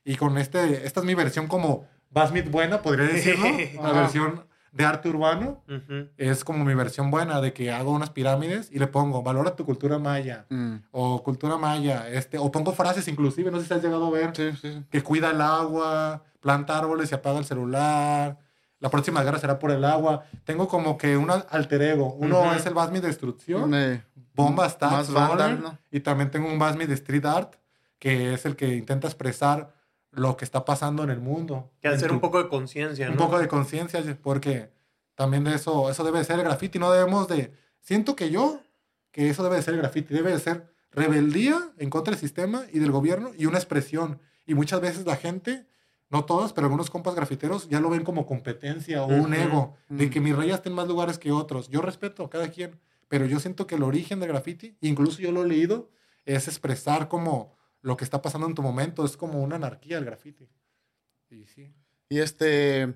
Y con este, esta es mi versión como Basmit buena, podría decirlo, la versión de arte urbano. Ujú. Es como mi versión buena de que hago unas pirámides y le pongo, valora tu cultura maya, Mm. o cultura maya, este, o pongo frases inclusive, no sé si has llegado a ver, Sí, sí, sí. que cuida el agua, planta árboles y apaga el celular. La próxima guerra será por el agua. Tengo como que un al- alter ego. Uno es el Basmi Destrucción, Bombas, más Tags, vandal, Roller, ¿no? Y también tengo un Basmi de Street Art, que es el que intenta expresar lo que está pasando en el mundo. Que hacer tu- un poco de conciencia, ¿no? un poco de conciencia, porque también de eso, eso debe ser el graffiti. No debemos de... Siento que yo, que eso debe de ser el graffiti. Debe de ser rebeldía en contra del sistema y del gobierno y una expresión. Y muchas veces la gente, no todos, pero algunos compas grafiteros ya lo ven como competencia o un ego, de que mis rayas estén más lugares que otros. Yo respeto a cada quien, pero yo siento que el origen del graffiti, incluso yo lo he leído, es expresar como lo que está pasando en tu momento. Es como una anarquía el graffiti. Y sí. Y este,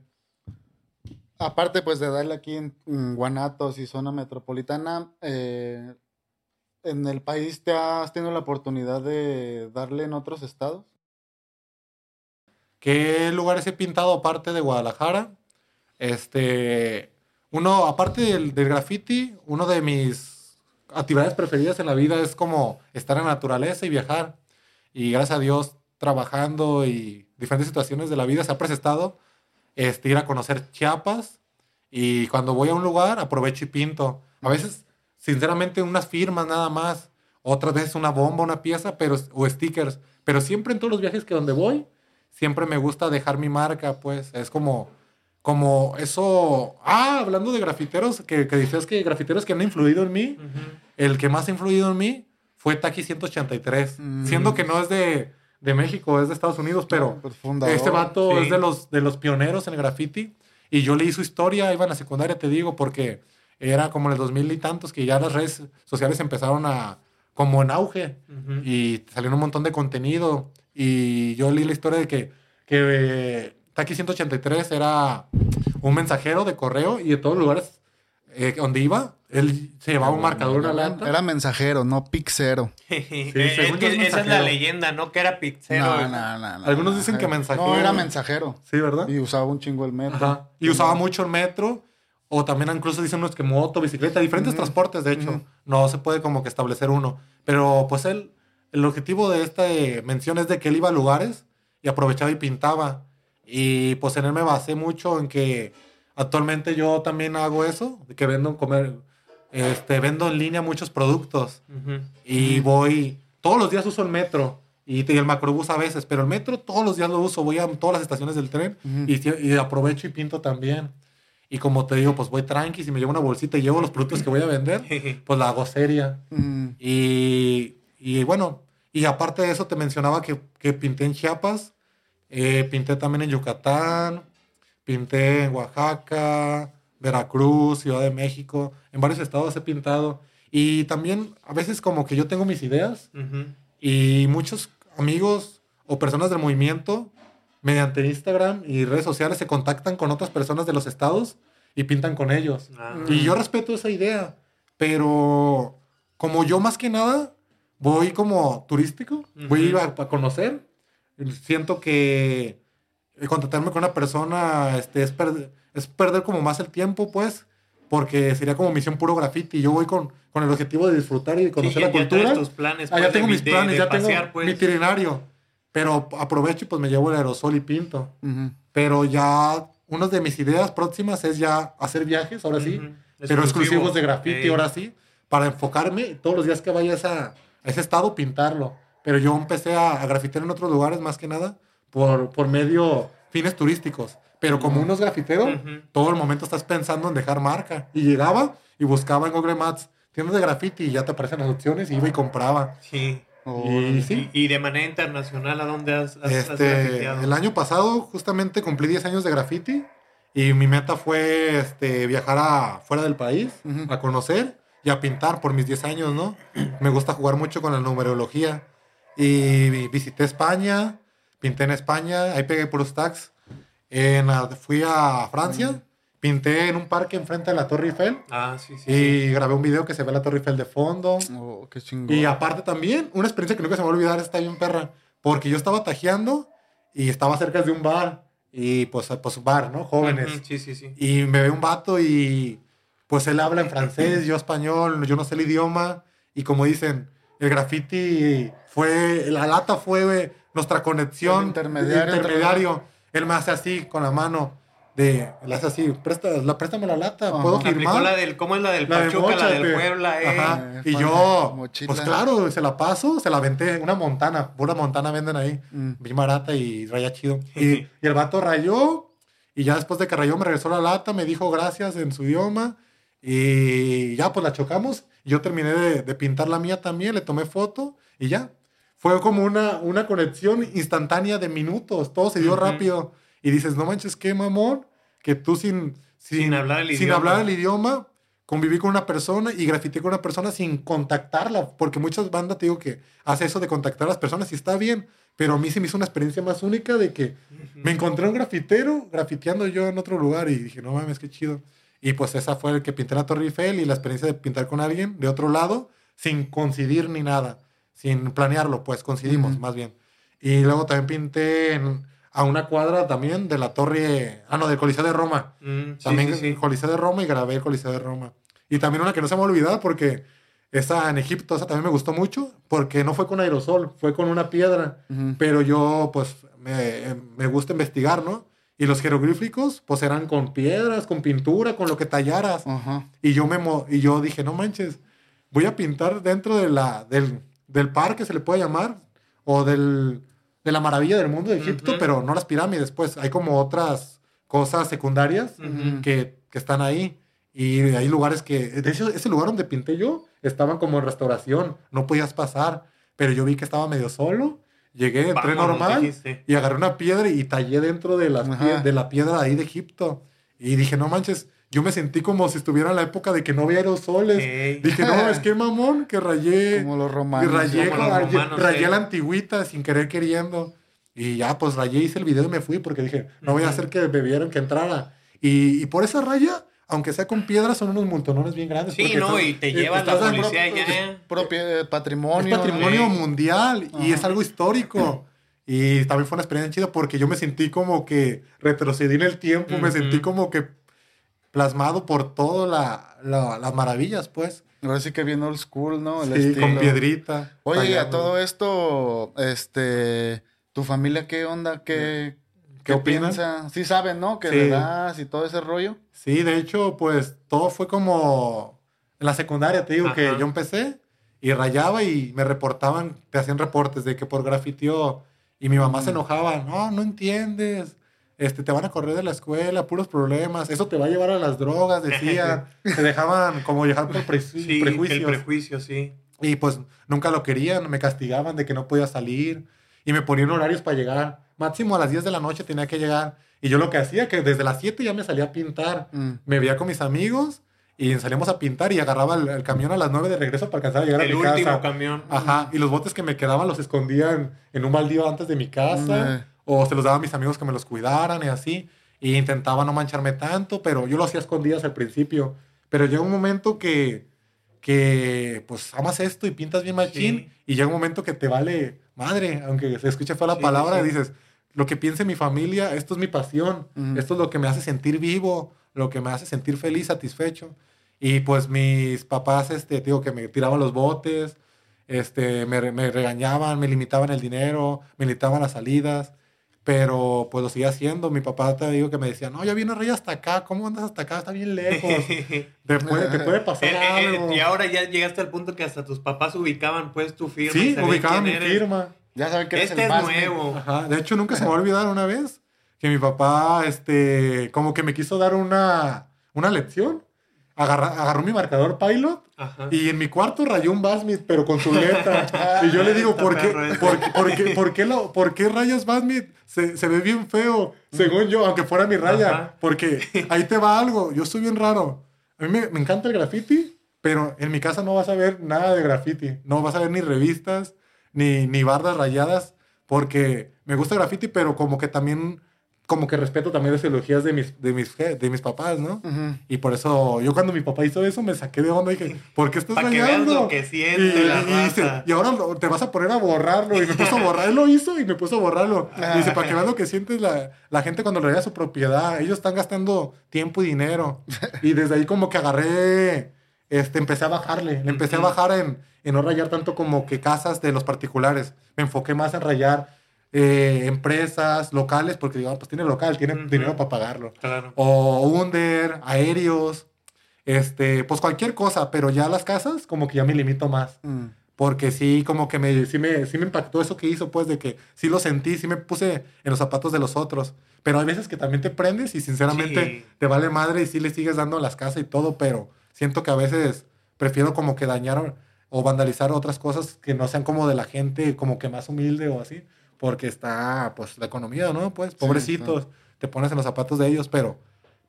aparte pues de darle aquí en, en Guanatos y zona metropolitana, eh, ¿en el país te has tenido la oportunidad de darle en otros estados? ¿Qué lugares he pintado aparte de Guadalajara? Este, uno, aparte del, del graffiti, uno de mis actividades preferidas en la vida es como estar en la naturaleza y viajar. Y gracias a Dios, trabajando y diferentes situaciones de la vida se ha presentado este, ir a conocer Chiapas. Y cuando voy a un lugar, aprovecho y pinto. A veces, sinceramente, unas firmas nada más. Otras veces una bomba, una pieza, pero, o stickers. Pero siempre en todos los viajes que donde voy, siempre me gusta dejar mi marca, pues. Es como, como eso. Ah, hablando de grafiteros, que, que dices que grafiteros que han influido en mí, el que más ha influido en mí fue Taki 183. Mm. Siendo que no es de, de México, es de Estados Unidos, pero Pues, fundador. este vato sí. es de los, de los pioneros en el graffiti. Y yo leí su historia, iba en la secundaria, te digo, porque era como en el 2000 y tantos que ya las redes sociales empezaron a, como en auge Ujú. y salieron un montón de contenido. Y yo leí la historia de que, que eh, Taki 183 era un mensajero de correo y de todos los lugares eh, donde iba, él se llevaba un marcador, una lata. Era mensajero, no pixero. según yo es esa es la mensajero. leyenda, ¿no? Que era pizzero. No, no, no, no, Algunos no. dicen que mensajero. No, era mensajero. Sí, ¿verdad? Y usaba un chingo el metro. Ajá. Y usaba mucho el metro. O también incluso dicen unos que moto, bicicleta, diferentes transportes, de hecho. No se puede como que establecer uno. Pero pues él, el objetivo de esta eh, mención es de que él iba a lugares y aprovechaba y pintaba. Y pues en él me basé mucho en que actualmente yo también hago eso, que vendo, comer, este, vendo en línea muchos productos. Y voy, todos los días uso el metro y, el macrobús a veces, pero el metro todos los días lo uso, voy a todas las estaciones del tren y aprovecho y pinto también. Y como te digo, pues voy tranqui, si me llevo una bolsita y llevo los productos que voy a vender, pues la hago seria. Mm, Y, y bueno, y aparte de eso te mencionaba que, que pinté en Chiapas, eh, pinté también en Yucatán, pinté en Oaxaca, Veracruz, Ciudad de México, en varios estados he pintado. Y también a veces como que yo tengo mis ideas Ujú. y muchos amigos o personas del movimiento mediante Instagram y redes sociales se contactan con otras personas de los estados y pintan con ellos. Ah. Y yo respeto esa idea, pero como yo más que nada voy como turístico, voy a ir a, a conocer, siento que el contactarme con una persona este, es, perder, es perder como más el tiempo, pues, porque sería como misión puro graffiti. Yo voy con, con el objetivo de disfrutar y de conocer Sí, la ya- cultura. tus planes. Ah, ya pues, tengo mis de- planes, de ya pasear, tengo pues. mi itinerario. Pero aprovecho y pues me llevo el aerosol y pinto. ujú. Pero ya, una de mis ideas próximas es ya hacer viajes, ahora sí. Ujú. Pero exclusivos de graffiti, ahora sí. Para enfocarme todos los días que vaya a, esa- a ese estado, pintarlo. Pero yo empecé a, a grafitear en otros lugares más que nada por, por medio fines turísticos. Pero como uno es grafitero, Ujú. todo el momento estás pensando en dejar marca. Y llegaba y buscaba en Google Maps tiendas de graffiti y ya te aparecen las opciones y iba y compraba. Sí. Y sí, Y, de manera internacional, ¿a dónde has, has- has este, grafiteado? el año pasado justamente cumplí 10 años de graffiti y mi meta fue este, viajar a fuera del país Ujú. a conocer y a pintar por mis 10 años, ¿no? Me gusta jugar mucho con la numerología y vi- visité España, pinté en España, ahí pegué puros tags. En, fui a Francia, pinté en un parque enfrente de la Torre Eiffel Ah, sí, sí. sí. y grabé un video que se ve la Torre Eiffel de fondo. Oh, qué chingón. Y aparte también, una experiencia que nunca se me va a olvidar, está bien perra, porque yo estaba tajeando y estaba cerca de un bar, y pues, pues bar, ¿no? Jóvenes. Ujú, Sí, sí, sí. Y me ve un vato y pues él habla en francés, yo español, yo no sé el idioma, y como dicen, el graffiti fue, la lata fue nuestra conexión. El intermediario. Él me hace así con la mano, de, le hace así, Presta, la, préstame la lata, Ajá. ¿puedo firmar? la del, ¿cómo es la del La de Pachuca, la del. Puebla, eh? Ajá. Eh, Y yo, mochila. pues claro, se la paso, se la aventé, una montana, pura montana venden ahí, Mm. bien barata y raya chido. Y, y el vato rayó, y ya después de que rayó me regresó la lata, me dijo gracias en su idioma, y ya pues la chocamos. Yo terminé de, de pintar la mía también, le tomé foto, y ya. Fue como una, una conexión instantánea de minutos, todo se dio rápido. Y dices, no manches, qué mamón, que tú sin, Sin hablar el sin idioma. hablar el idioma, conviví con una persona y grafité con una persona sin contactarla, porque muchas bandas te digo que hace eso de contactar a las personas y está bien, pero a mí se me hizo una experiencia más única de que me encontré un grafitero grafiteando yo en otro lugar y dije, no mames, qué chido. Y pues esa fue el que pinté la Torre Eiffel y la experiencia de pintar con alguien de otro lado sin coincidir ni nada, sin planearlo, pues coincidimos más bien. Y luego también pinté en a una cuadra también de la torre, ah, no, del Coliseo de Roma. Mm, También sí, sí. el Coliseo de Roma y grabé el Coliseo de Roma. Y también una que no se me va a olvidar porque esa en Egipto, esa también me gustó mucho porque no fue con aerosol, fue con una piedra. Pero yo, pues, me, me gusta investigar, ¿no? Y los jeroglíficos, pues, eran con piedras, con pintura, con lo que tallaras. Y yo, me y yo dije, no manches, voy a pintar dentro de la, del, del parque, se le puede llamar, o del, de la maravilla del mundo de Egipto, pero no las pirámides, pues hay como otras cosas secundarias que, que están ahí. Y hay lugares que, de hecho, ese lugar donde pinté yo, estaban como en restauración, no podías pasar, pero yo vi que estaba medio solo, llegué, entré normal y agarré una piedra y tallé dentro de, las pie- de la piedra ahí de Egipto. Y dije, no manches, yo me sentí como si estuviera en la época de que no había aerosoles. Ey. Dije, no, es que mamón, que rayé, Como los y romanos. rayé, como los rayé- romanos, rayé la antigüita sin querer queriendo. Y ya, pues rayé, hice el video y me fui porque dije, no voy a hacer que me vieran que entrara. Y, y por esa raya, aunque sea con piedras, son unos montonones bien grandes. Sí, no, estás- y te eh, lleva la policía Es ya. propio- eh, patrimonio. es patrimonio Sí. mundial y es algo histórico. Y también fue una experiencia chida porque yo me sentí como que retrocedí en el tiempo, me sentí como que plasmado por todas la, la- las maravillas, pues. Ahora sí que bien old school, ¿no? El Sí, estilo. con piedrita. Oye, y a todo esto, este, ¿tu familia qué onda? ¿Qué, ¿Qué opinan? piensa? Sí saben, ¿no? Que Sí. le das y todo ese rollo. Sí, de hecho, pues todo fue como en la secundaria, te digo que yo empecé y rayaba y me reportaban, te hacían reportes de que por grafiteo y mi mamá se Mm. enojaba, no, no entiendes, este, te van a correr de la escuela, puros problemas, eso te va a llevar a las drogas, decía, te dejaban como dejar por pre- Sí, el prejuicios. prejuicio, sí. Y pues nunca lo querían, me castigaban de que no podía salir y me ponían horarios para llegar. Máximo a las 10 de la noche tenía que llegar. Y yo lo que hacía, que desde las 7 ya me salía a pintar. Mm. Me veía con mis amigos y salíamos a pintar y agarraba el, el camión a las 9 de regreso para alcanzar a llegar El a mi último casa. camión. Ajá, y los botes que me quedaban los escondían en un baldío antes de mi casa Mm. O se los daba a mis amigos que me los cuidaran y así. Y intentaba no mancharme tanto, pero yo lo hacía escondidas al principio. Pero llega un momento que, que pues amas esto y pintas bien machín Sí. y llega un momento que te vale madre, aunque se escuche fea la Sí, palabra, sí. dices, lo que piense mi familia, esto es mi pasión, Ujú. esto es lo que me hace sentir vivo, lo que me hace sentir feliz, satisfecho. Y pues mis papás, este, te digo que me tiraban los botes, este, me, me regañaban, me limitaban el dinero, me limitaban las salidas, pero pues lo seguía haciendo. Mi papá te digo que me decía, no, ya viene Rey hasta acá, ¿cómo andas hasta acá? Está bien lejos, te puede, te puede pasar Eh, eh, eh, algo. y ahora ya llegaste al punto que hasta tus papás ubicaban pues tu firma. Sí, ubicaban mi eres. firma. Ya saben que eres Este el es más nuevo. Ajá, De hecho, nunca se me va a olvidar una vez que mi papá, este, como que me quiso dar una, una lección. Agarra- agarró mi marcador pilot Ajá. y en mi cuarto rayó un Basmit, pero con su letra. y yo le digo, ¿por qué, por, por qué, por qué lo- por qué rayas Basmit? Se, se ve bien feo, según yo, aunque fuera mi raya. Ajá. Porque ahí te va algo. Yo soy bien raro. A mí me, me encanta el graffiti, pero en mi casa no vas a ver nada de graffiti. No vas a ver ni revistas, ni, ni bardas rayadas, porque me gusta el graffiti, pero como que también, como que respeto también las ideologías de mis, de mis, de mis papás, ¿no? Ujú. Y por eso, yo cuando mi papá hizo eso, me saqué de onda y dije, ¿por qué estás Pa' que que y, y dice, y ahora te vas a poner a borrarlo. Y me puso a borrar, él lo hizo y me puso a borrarlo. Y dice, para que veas lo que sientes la, la gente cuando raya su propiedad. Ellos están gastando tiempo y dinero. Y desde ahí como que agarré, este, empecé a bajarle. Le empecé a bajar en, en no rayar tanto como que casas de los particulares. Me enfoqué más en rayar eh, empresas locales, porque digo, ah, pues tiene local, tiene dinero para pagarlo Claro. o under, aéreos, este, pues cualquier cosa, pero ya las casas como que ya me limito más, Mm. porque sí, como que me, sí, me, sí me impactó eso que hizo, pues de que sí lo sentí, sí me puse en los zapatos de los otros, pero hay veces que también te prendes y sinceramente Sí. te vale madre y sí le sigues dando las casas y todo, pero siento que a veces prefiero como que dañar o vandalizar otras cosas que no sean como de la gente como que más humilde o así, porque está pues la economía, ¿no? Pues pobrecitos, te pones en los zapatos de ellos, pero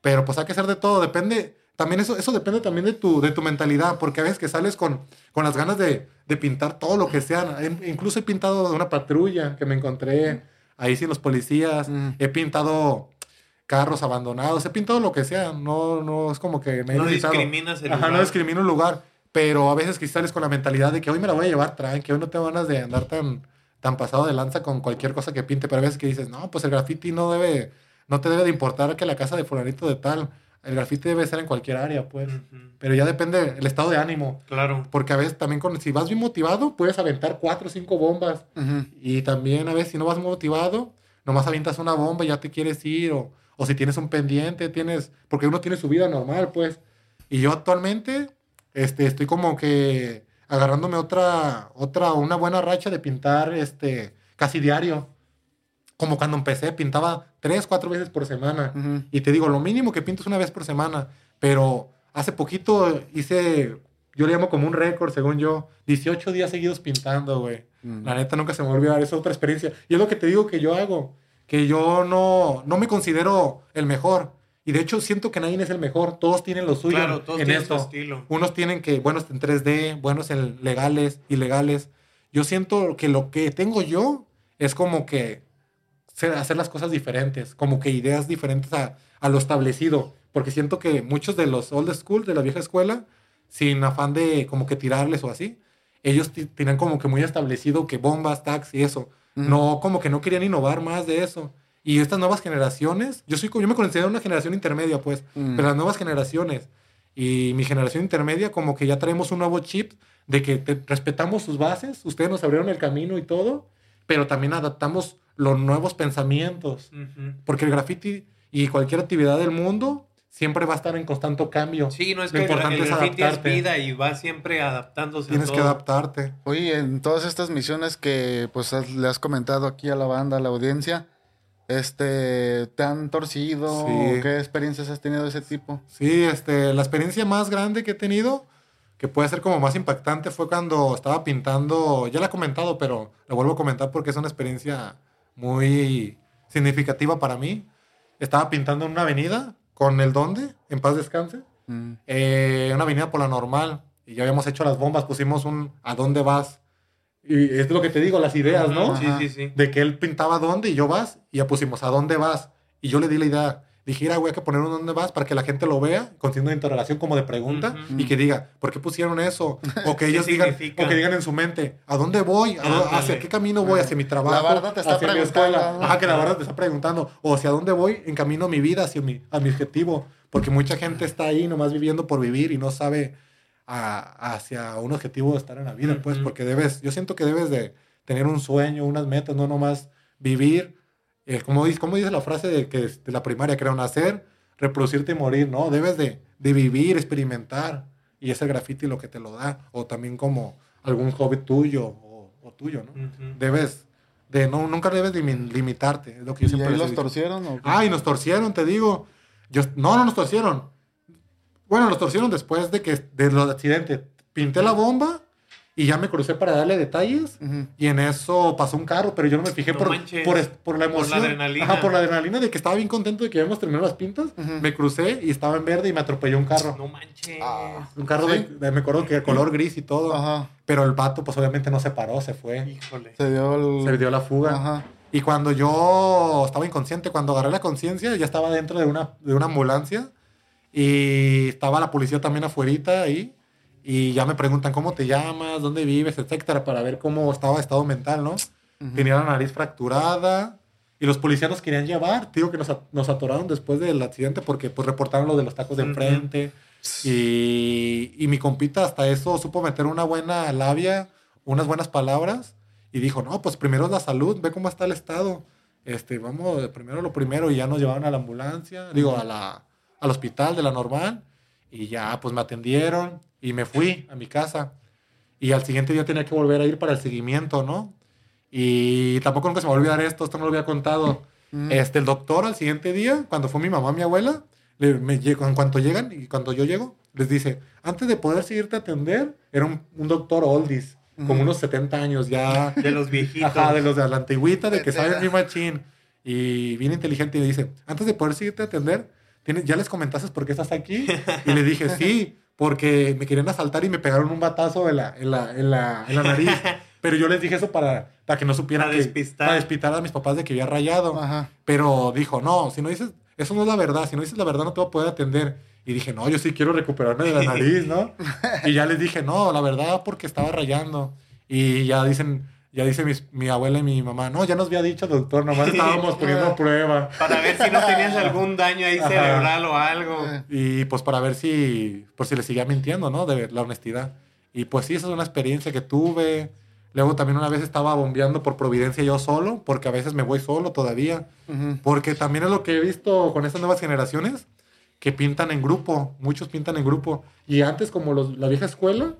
pero pues hay que hacer de todo, depende, también eso, eso depende también de tu, de tu mentalidad, porque a veces que sales con, con las ganas de, de pintar todo lo que sea, He- incluso he pintado una patrulla que me encontré ahí sin los policías, Mm. he pintado carros abandonados, he pintado lo que sea, no, no es como que me he No limitado. discriminas el Ajá, no lugar. discrimino un lugar, pero a veces que sales con la mentalidad de que hoy me la voy a llevar tranqui, hoy no tengo ganas de andar tan, tan pasado de lanza con cualquier cosa que pinte, pero a veces que dices, no, pues el graffiti no debe, no te debe de importar que la casa de fulanito de tal, el graffiti debe ser en cualquier área, pues. Pero ya depende el estado de ánimo. Claro. Porque a veces también con, si vas bien motivado, puedes aventar cuatro o cinco bombas. Y también a veces si no vas motivado, nomás avientas una bomba y ya te quieres ir. O, o si tienes un pendiente, tienes... Porque uno tiene su vida normal, pues. Y yo actualmente este, estoy como que agarrándome otra, otra, una buena racha de pintar este, casi diario. Como cuando empecé, pintaba tres, cuatro veces por semana. Ujú. Y te digo, lo mínimo que pinto es una vez por semana. Pero hace poquito hice, yo le llamo como un récord, según yo, 18 días seguidos pintando, güey. La neta nunca se me va a olvidar, es otra experiencia. Y es lo que te digo que yo hago, que yo no, no me considero el mejor. Y de hecho siento que nadie es el mejor, todos tienen lo suyo Claro, todos en tienen su esto. estilo. Unos tienen que, buenos en 3D, buenos en legales, ilegales. Yo siento que lo que tengo yo es como que hacer las cosas diferentes, como que ideas diferentes a, a lo establecido. Porque siento que muchos de los old school, de la vieja escuela, sin afán de como que tirarles o así, ellos tenían como que muy establecido que bombas, tags y eso. Ujú. No, como que no querían innovar más de eso. Y estas nuevas generaciones, yo soy yo me considero una generación intermedia, pues, Mm. pero las nuevas generaciones y mi generación intermedia, como que ya traemos un nuevo chip de que te- respetamos sus bases, ustedes nos abrieron el camino y todo, pero también adaptamos los nuevos pensamientos, porque el graffiti y cualquier actividad del mundo siempre va a estar en constante cambio. Sí, no es Lo que el, importante el es graffiti es adaptarte. vida y va siempre adaptándose. a Tienes que todo. adaptarte. Oye, en todas estas misiones que pues has- le has comentado aquí a la banda, a la audiencia, este, ¿te han torcido? Sí. ¿Qué experiencias has tenido de ese tipo? Sí, este, la experiencia más grande que he tenido, que puede ser como más impactante, fue cuando estaba pintando, ya la he comentado, pero la vuelvo a comentar porque es una experiencia muy significativa para mí. Estaba pintando en una avenida con el Donde, en paz descanse, Mm. eh, una avenida por la normal, y ya habíamos hecho las bombas, pusimos un ¿a dónde vas? Y es lo que te digo, las ideas, ¿no? Sí, sí, sí. de que él pintaba dónde y yo vas, y ya pusimos a dónde vas. Y yo le di la idea. Dije, "Mira, güey, hay que poner un dónde vas para que la gente lo vea, con signo de interrogación como de pregunta, y que diga, ¿por qué pusieron eso? O que ellos digan, significa? o que digan en su mente, ¿a dónde voy? ¿A. ¿Hacia qué camino voy? ¿Hacia mi trabajo? La barda te está ¿Hacia mi preguntando. escuela? Ajá, que la verdad te está preguntando. O hacia dónde voy en camino a mi vida, hacia mi, a mi objetivo. Porque mucha gente está ahí nomás viviendo por vivir y no sabe a- hacia un objetivo de estar en la vida, pues, porque debes, yo siento que debes de tener un sueño, unas metas, no nomás vivir. eh, como, dice, como dice la frase de, que, de la primaria, creo, nacer, reproducirte y morir, ¿no? Debes de, de vivir, experimentar. Y ese graffiti lo que te lo da. O también como algún hobby tuyo o, o tuyo, ¿no? Ujú. Debes de, no, nunca debes limi- limitarte. Es lo que yo ¿Y siempre ahí los dicho. torcieron? o qué? Ah, y nos torcieron, te digo. Yo, no, no nos torcieron. Bueno, nos torcieron después de que de los accidentes. Pinté la bomba y ya me crucé para darle detalles. Ujú. Y en eso pasó un carro, pero yo no me fijé No por, manches. por, por la Por la emoción. adrenalina. Ajá, por la adrenalina de que estaba bien contento de que habíamos terminado las pintas. Ujú. Me crucé y estaba en verde y me atropelló un carro. No manches. Ah. Un carro ¿Sí? de, de- me acuerdo que de color gris y todo. Ajá. Pero el vato, pues obviamente no se paró, se fue. Híjole. Se dio el... Se dio la fuga. Ajá. Y cuando yo estaba inconsciente, cuando agarré la conciencia, ya estaba dentro de una, de una ambulancia y estaba la policía también afuerita ahí. Y ya me preguntan cómo te llamas, dónde vives, etcétera, para ver cómo estaba estado mental, ¿no? Ujú. Tenía la nariz fracturada y los policías nos querían llevar. Digo que nos, at- nos atoraron después del accidente porque pues reportaron lo de los tacos de enfrente. Y, y mi compita hasta eso supo meter una buena labia, unas buenas palabras y dijo, no, pues primero es la salud, ve cómo está el estado. Este, vamos, primero lo primero y ya nos llevaron a la ambulancia, digo, a la, al hospital de la normal y ya pues me atendieron y me fui a mi casa. Y al siguiente día tenía que volver a ir para el seguimiento, ¿no? Y tampoco nunca se me va a olvidar esto, esto no lo había contado. Ujú. Este, el doctor al siguiente día, cuando fue mi mamá, mi abuela, le- me en cuanto llegan y cuando yo llego, les dice, antes de poder seguirte a atender, era un, un doctor oldies, como Ujú. unos 70 años ya. De los viejitos. Ajá, de los de la antigüita, de que saben mi machín. Y bien inteligente y le dice, antes de poder seguirte a atender, ¿tienes, ¿ya les comentaste por qué estás aquí? Y le dije, sí, porque me querían asaltar y me pegaron un batazo en la, en la, en la, en la nariz. Pero yo les dije eso para, para que no supieran Para que- despistar. para despistar a mis papás de que había rayado. Ajá. Pero dijo, no, si no dices, eso no es la verdad, si no dices la verdad no te voy a poder atender. Y dije, no, yo sí quiero recuperarme de la nariz, ¿no? y ya les dije, no, la verdad porque estaba rayando. Y ya dicen, Ya dice mis- mi abuela y mi mamá, no, ya nos había dicho, doctor, nomás estábamos poniendo prueba. Para ver si no tenías algún daño ahí Ajá. cerebral o algo. Y pues para ver si, por si le seguía mintiendo, ¿no? De la honestidad. Y pues sí, esa es una experiencia que tuve. Luego también una vez estaba bombeando por Providencia yo solo, porque a veces me voy solo todavía. Porque también es lo que he visto con estas nuevas generaciones, que pintan en grupo, muchos pintan en grupo. Y antes, como los- la vieja escuela,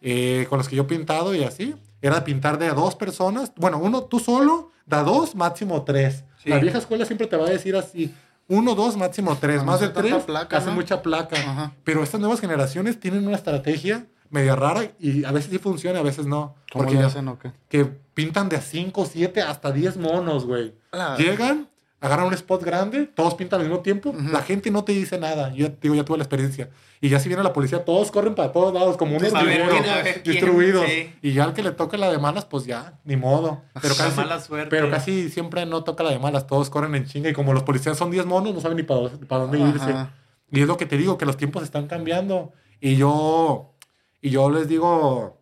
eh, con los que yo he pintado y así, era pintar de a dos personas. Bueno, uno tú solo, de a dos, máximo tres. Sí. La vieja escuela siempre te va a decir así, uno, dos, máximo tres. Más de tres, placa, hacen ¿no? mucha placa. Ajá. Pero estas nuevas generaciones tienen una estrategia media rara y a veces sí funciona, a veces no. ¿Cómo Porque le hacen o qué? que pintan de a 5, 7, hasta 10 monos, güey. Llegan, agarran un spot grande, todos pintan al mismo tiempo, Ujú. la gente no te dice nada. Yo digo, ya tuve la experiencia. Y ya si viene la policía, todos corren para todos lados, como unos quién, distribuidos. sí. Y ya al que le toque la de malas, pues ya, ni modo. Pero La casi, mala suerte. pero casi siempre no toca la de malas, todos corren en chinga. Y como los policías son 10 monos, no saben ni para, dónde- para dónde irse. Ajá. Y es lo que te digo, que los tiempos están cambiando. Y yo, y yo les digo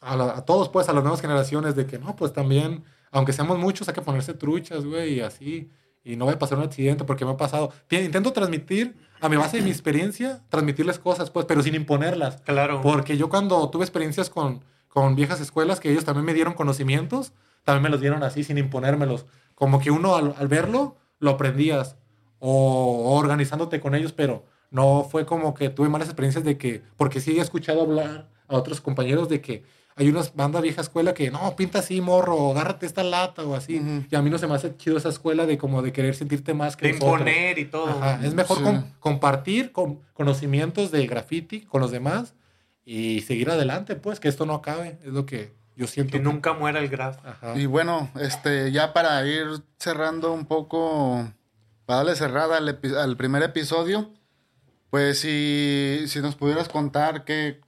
a, la- a todos, pues, a las nuevas generaciones, de que no, pues también, aunque seamos muchos, hay que ponerse truchas, güey, y así. Y no va a pasar un accidente porque me ha pasado. Intento transmitir, a mi base de mi experiencia, transmitirles cosas, pues, pero sin imponerlas. Claro. Porque yo cuando tuve experiencias con, con viejas escuelas, que ellos también me dieron conocimientos, también me los dieron así, sin imponérmelos. Como que uno al, al verlo, lo aprendías. O, o organizándote con ellos, pero no fue como que tuve malas experiencias de que, porque sí he escuchado hablar a otros compañeros de que hay unas bandas vieja escuela que no, pinta así, morro, o agárrate esta lata o así. Ujú. Y a mí no se me hace chido esa escuela de como de querer sentirte más que de imponer y todo. Ajá, Es mejor Sí. com- compartir con conocimientos de graffiti con los demás y seguir adelante, pues, que esto no acabe. Es lo que yo siento. Que nunca muera el graf. Ajá. Y bueno, este, ya para ir cerrando un poco, para darle cerrada al, epi- al primer episodio, pues si, si nos pudieras contar qué,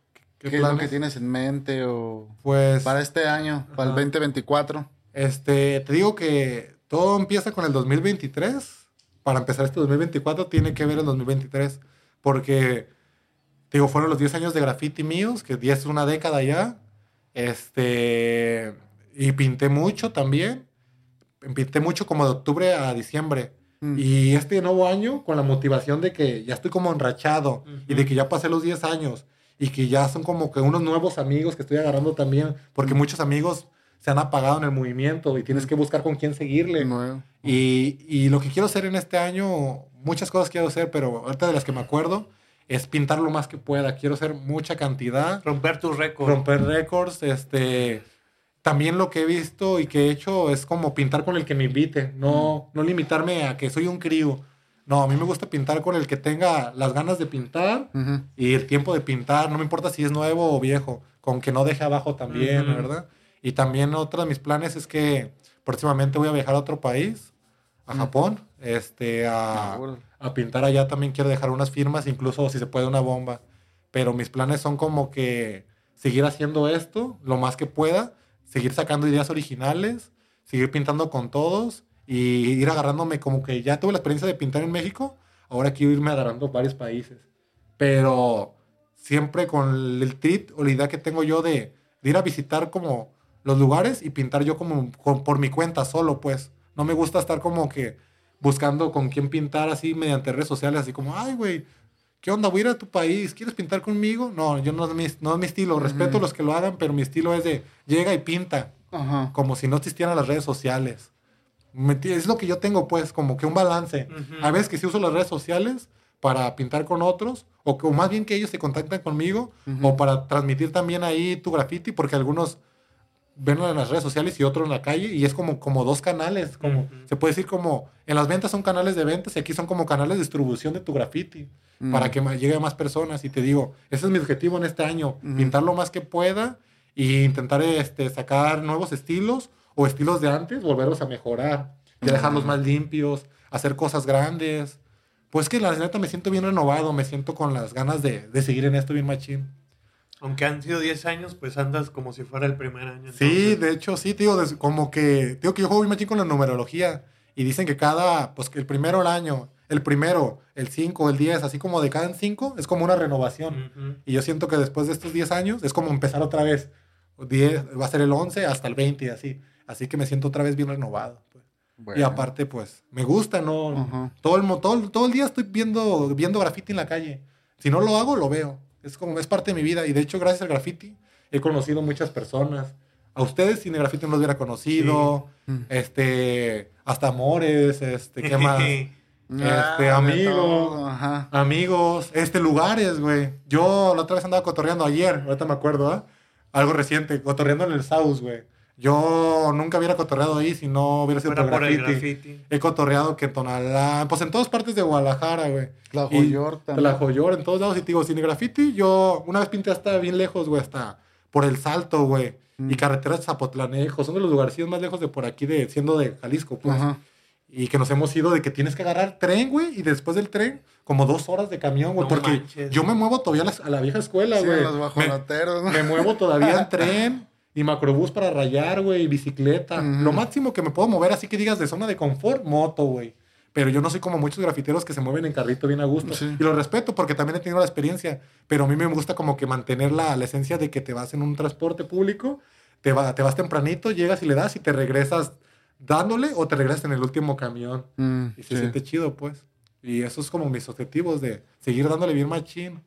¿Qué qué es lo que tienes en mente o Pues, para este año, para el Ajá. 2024. este, te digo que todo empieza con el 2023. Para empezar este 2024 tiene que ver el 2023. Porque, te digo, fueron los 10 años de graffiti míos, que 10 es una década ya. Este, y pinté mucho también. Pinté mucho como de octubre a diciembre. Mm. Y este nuevo año, con la motivación de que ya estoy como enrachado y Ujú. de que ya pasé los 10 años y que ya son como que unos nuevos amigos que estoy agarrando también, porque muchos amigos se han apagado en el movimiento y tienes que buscar con quién seguirle. Y, y lo que quiero hacer en este año, muchas cosas quiero hacer, pero ahorita de las que me acuerdo, es pintar lo más que pueda. Quiero hacer mucha cantidad Romper tus récords. romper récords, este también lo que he visto y que he hecho es como pintar con el que me invite, no, no limitarme a que soy un crío. No, a mí me gusta pintar con el que tenga las ganas de pintar y el tiempo de pintar, no me importa si es nuevo o viejo, con que no deje abajo también. ¿verdad? Y también otro de mis planes es que próximamente voy a viajar a otro país, a. Japón, este, a, Ah, a pintar allá también quiero dejar unas firmas, incluso si se puede una bomba. Pero mis planes son como que seguir haciendo esto lo más que pueda, seguir sacando ideas originales, seguir pintando con todos y ir agarrándome como que ya tuve la experiencia de pintar en México, ahora quiero irme agarrando varios países. Pero siempre con el trip o la idea que tengo yo de, de ir a visitar como los lugares y pintar yo como por mi cuenta solo, pues. No me gusta estar como que buscando con quién pintar así mediante redes sociales, así como, ay, güey, ¿qué onda? Voy a ir a tu país, ¿quieres pintar conmigo? No, yo no es mi, no es mi estilo, respeto a los que lo hagan, pero mi estilo es de llega y pinta, como si no existieran las redes sociales. Es lo que yo tengo, pues, como que un balance. Ujú. A veces que sí uso las redes sociales para pintar con otros, o, que, o más bien que ellos se contactan conmigo, Ujú. o para transmitir también ahí tu graffiti, porque algunos ven en las redes sociales y otros en la calle, y es como, como dos canales, como Ujú. se puede decir como, en las ventas son canales de ventas y aquí son como canales de distribución de tu graffiti, Mm. para que llegue a más personas, y te digo, ese es mi objetivo en este año, Ujú. pintar lo más que pueda, y intentar este, sacar nuevos estilos, o estilos de antes, volverlos a mejorar, ya dejarlos más limpios, hacer cosas grandes, pues que la neta me siento bien renovado, me siento con las ganas de, de seguir en esto bien machín. Aunque han sido 10 años, pues andas como si fuera el primer año. Sí, entonces. de hecho, sí, tío, como que, digo que yo juego bien machín con la numerología y dicen que cada, pues que el primero el año, el primero, el 5, el 10, así como de cada 5, es como una renovación. Ujú. Y yo siento que después de estos 10 años es como empezar otra vez. 10, va a ser el 11 hasta el 20 y así. Así que me siento otra vez bien renovado. pues. Y aparte, pues, me gusta, ¿no? Ajá. Todo, el, todo, todo el día estoy viendo, viendo graffiti en la calle. Si no lo hago, lo veo. Es como, es parte de mi vida. Y de hecho, gracias al graffiti, he conocido muchas personas. A ustedes sin el graffiti no los hubiera conocido. Sí. Este, hasta amores, este, ¿qué más? Este, Ah, de amigo. todo, Ajá. Amigos, este, lugares, güey. Yo la otra vez andaba cotorreando ayer, ahorita me acuerdo, ¿ah? Algo reciente, cotorreando en el South, güey. Yo nunca hubiera cotorreado ahí si no hubiera sido por por el graffiti. He cotorreado que en Tonalá, pues en todas partes de Guadalajara, güey. La Y- Joyor también. La Joyor, en todos lados. Y te digo, sin el graffiti, yo una vez pinté hasta bien lejos, güey, hasta por el Salto, güey. Mm. Y carreteras de Zapotlanejo. Son de los lugarcillos más lejos de por aquí, de, siendo de Jalisco, pues. Ajá. Y que nos hemos ido de que tienes que agarrar tren, güey, y después del tren, como dos horas de camión, güey. No porque manches. yo me muevo todavía a la, a la vieja escuela, Sí, güey. los me, bajoloteros, ¿no? me muevo todavía en tren y macrobús para rayar, güey, bicicleta. Ujú. Lo máximo que me puedo mover, así que digas de zona de confort, moto, güey. Pero yo no soy como muchos grafiteros que se mueven en carrito bien a gusto. Sí. Y lo respeto porque también he tenido la experiencia. Pero a mí me gusta como que mantener la, la esencia de que te vas en un transporte público, te, va, te vas tempranito, llegas y le das y te regresas dándole o te regresas en el último camión. Mm, Y se sí. siente chido, pues. Y eso es como mis objetivos de seguir dándole bien machín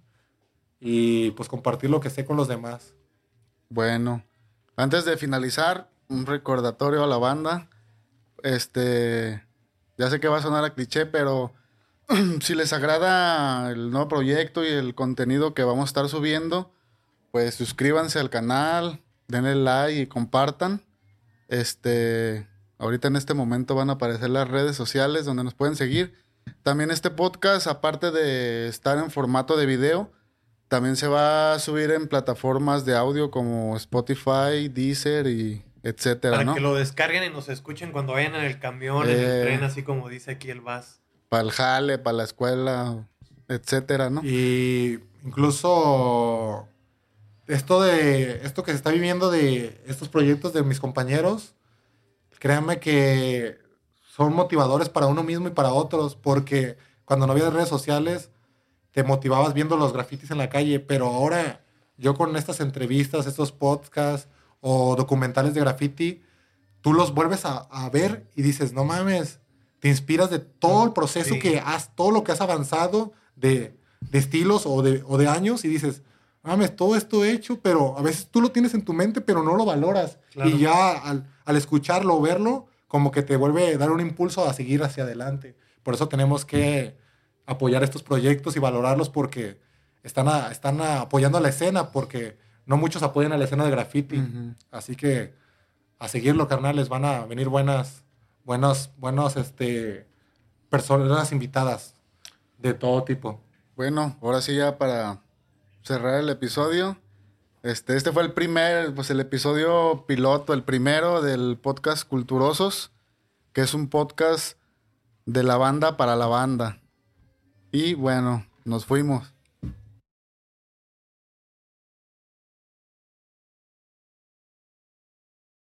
y pues compartir lo que sé con los demás. Bueno, antes de finalizar, un recordatorio a la banda. Este, ya sé que va a sonar a cliché, pero si les agrada el nuevo proyecto y el contenido que vamos a estar subiendo, pues suscríbanse al canal, denle like y compartan. Este, ahorita en este momento van a aparecer las redes sociales donde nos pueden seguir. También este podcast, aparte de estar en formato de video, también se va a subir en plataformas de audio como Spotify, Deezer y etcétera, Para ¿no? que lo descarguen y nos escuchen cuando vayan en el camión, en Eh. el tren, así como dice aquí el Vaz. Para el jale, para la escuela, etcétera, ¿no? Y incluso esto de esto que se está viviendo de estos proyectos de mis compañeros, créanme que son motivadores para uno mismo y para otros, porque cuando no había redes sociales te motivabas viendo los grafitis en la calle, pero ahora yo con estas entrevistas, estos podcasts o documentales de graffiti, tú los vuelves a, a ver y dices, no mames, te inspiras de todo el proceso Sí. que has, todo lo que has avanzado de, de estilos o de, o de años y dices, mames, todo esto he hecho, pero a veces tú lo tienes en tu mente, pero no lo valoras. Claro. Y ya al, al escucharlo o verlo, como que te vuelve a dar un impulso a seguir hacia adelante. Por eso tenemos que apoyar estos proyectos y valorarlos porque están, a- están a- apoyando a la escena, porque no muchos apoyan a la escena de graffiti. Así que a seguirlo, carnales, van a venir buenas, buenas, buenos, este, personas invitadas de todo tipo. Bueno, ahora sí ya para cerrar el episodio. Este, este fue el primer, pues el episodio piloto, el primero del podcast Culturosos, que es un podcast de la banda para la banda. Y bueno, nos fuimos.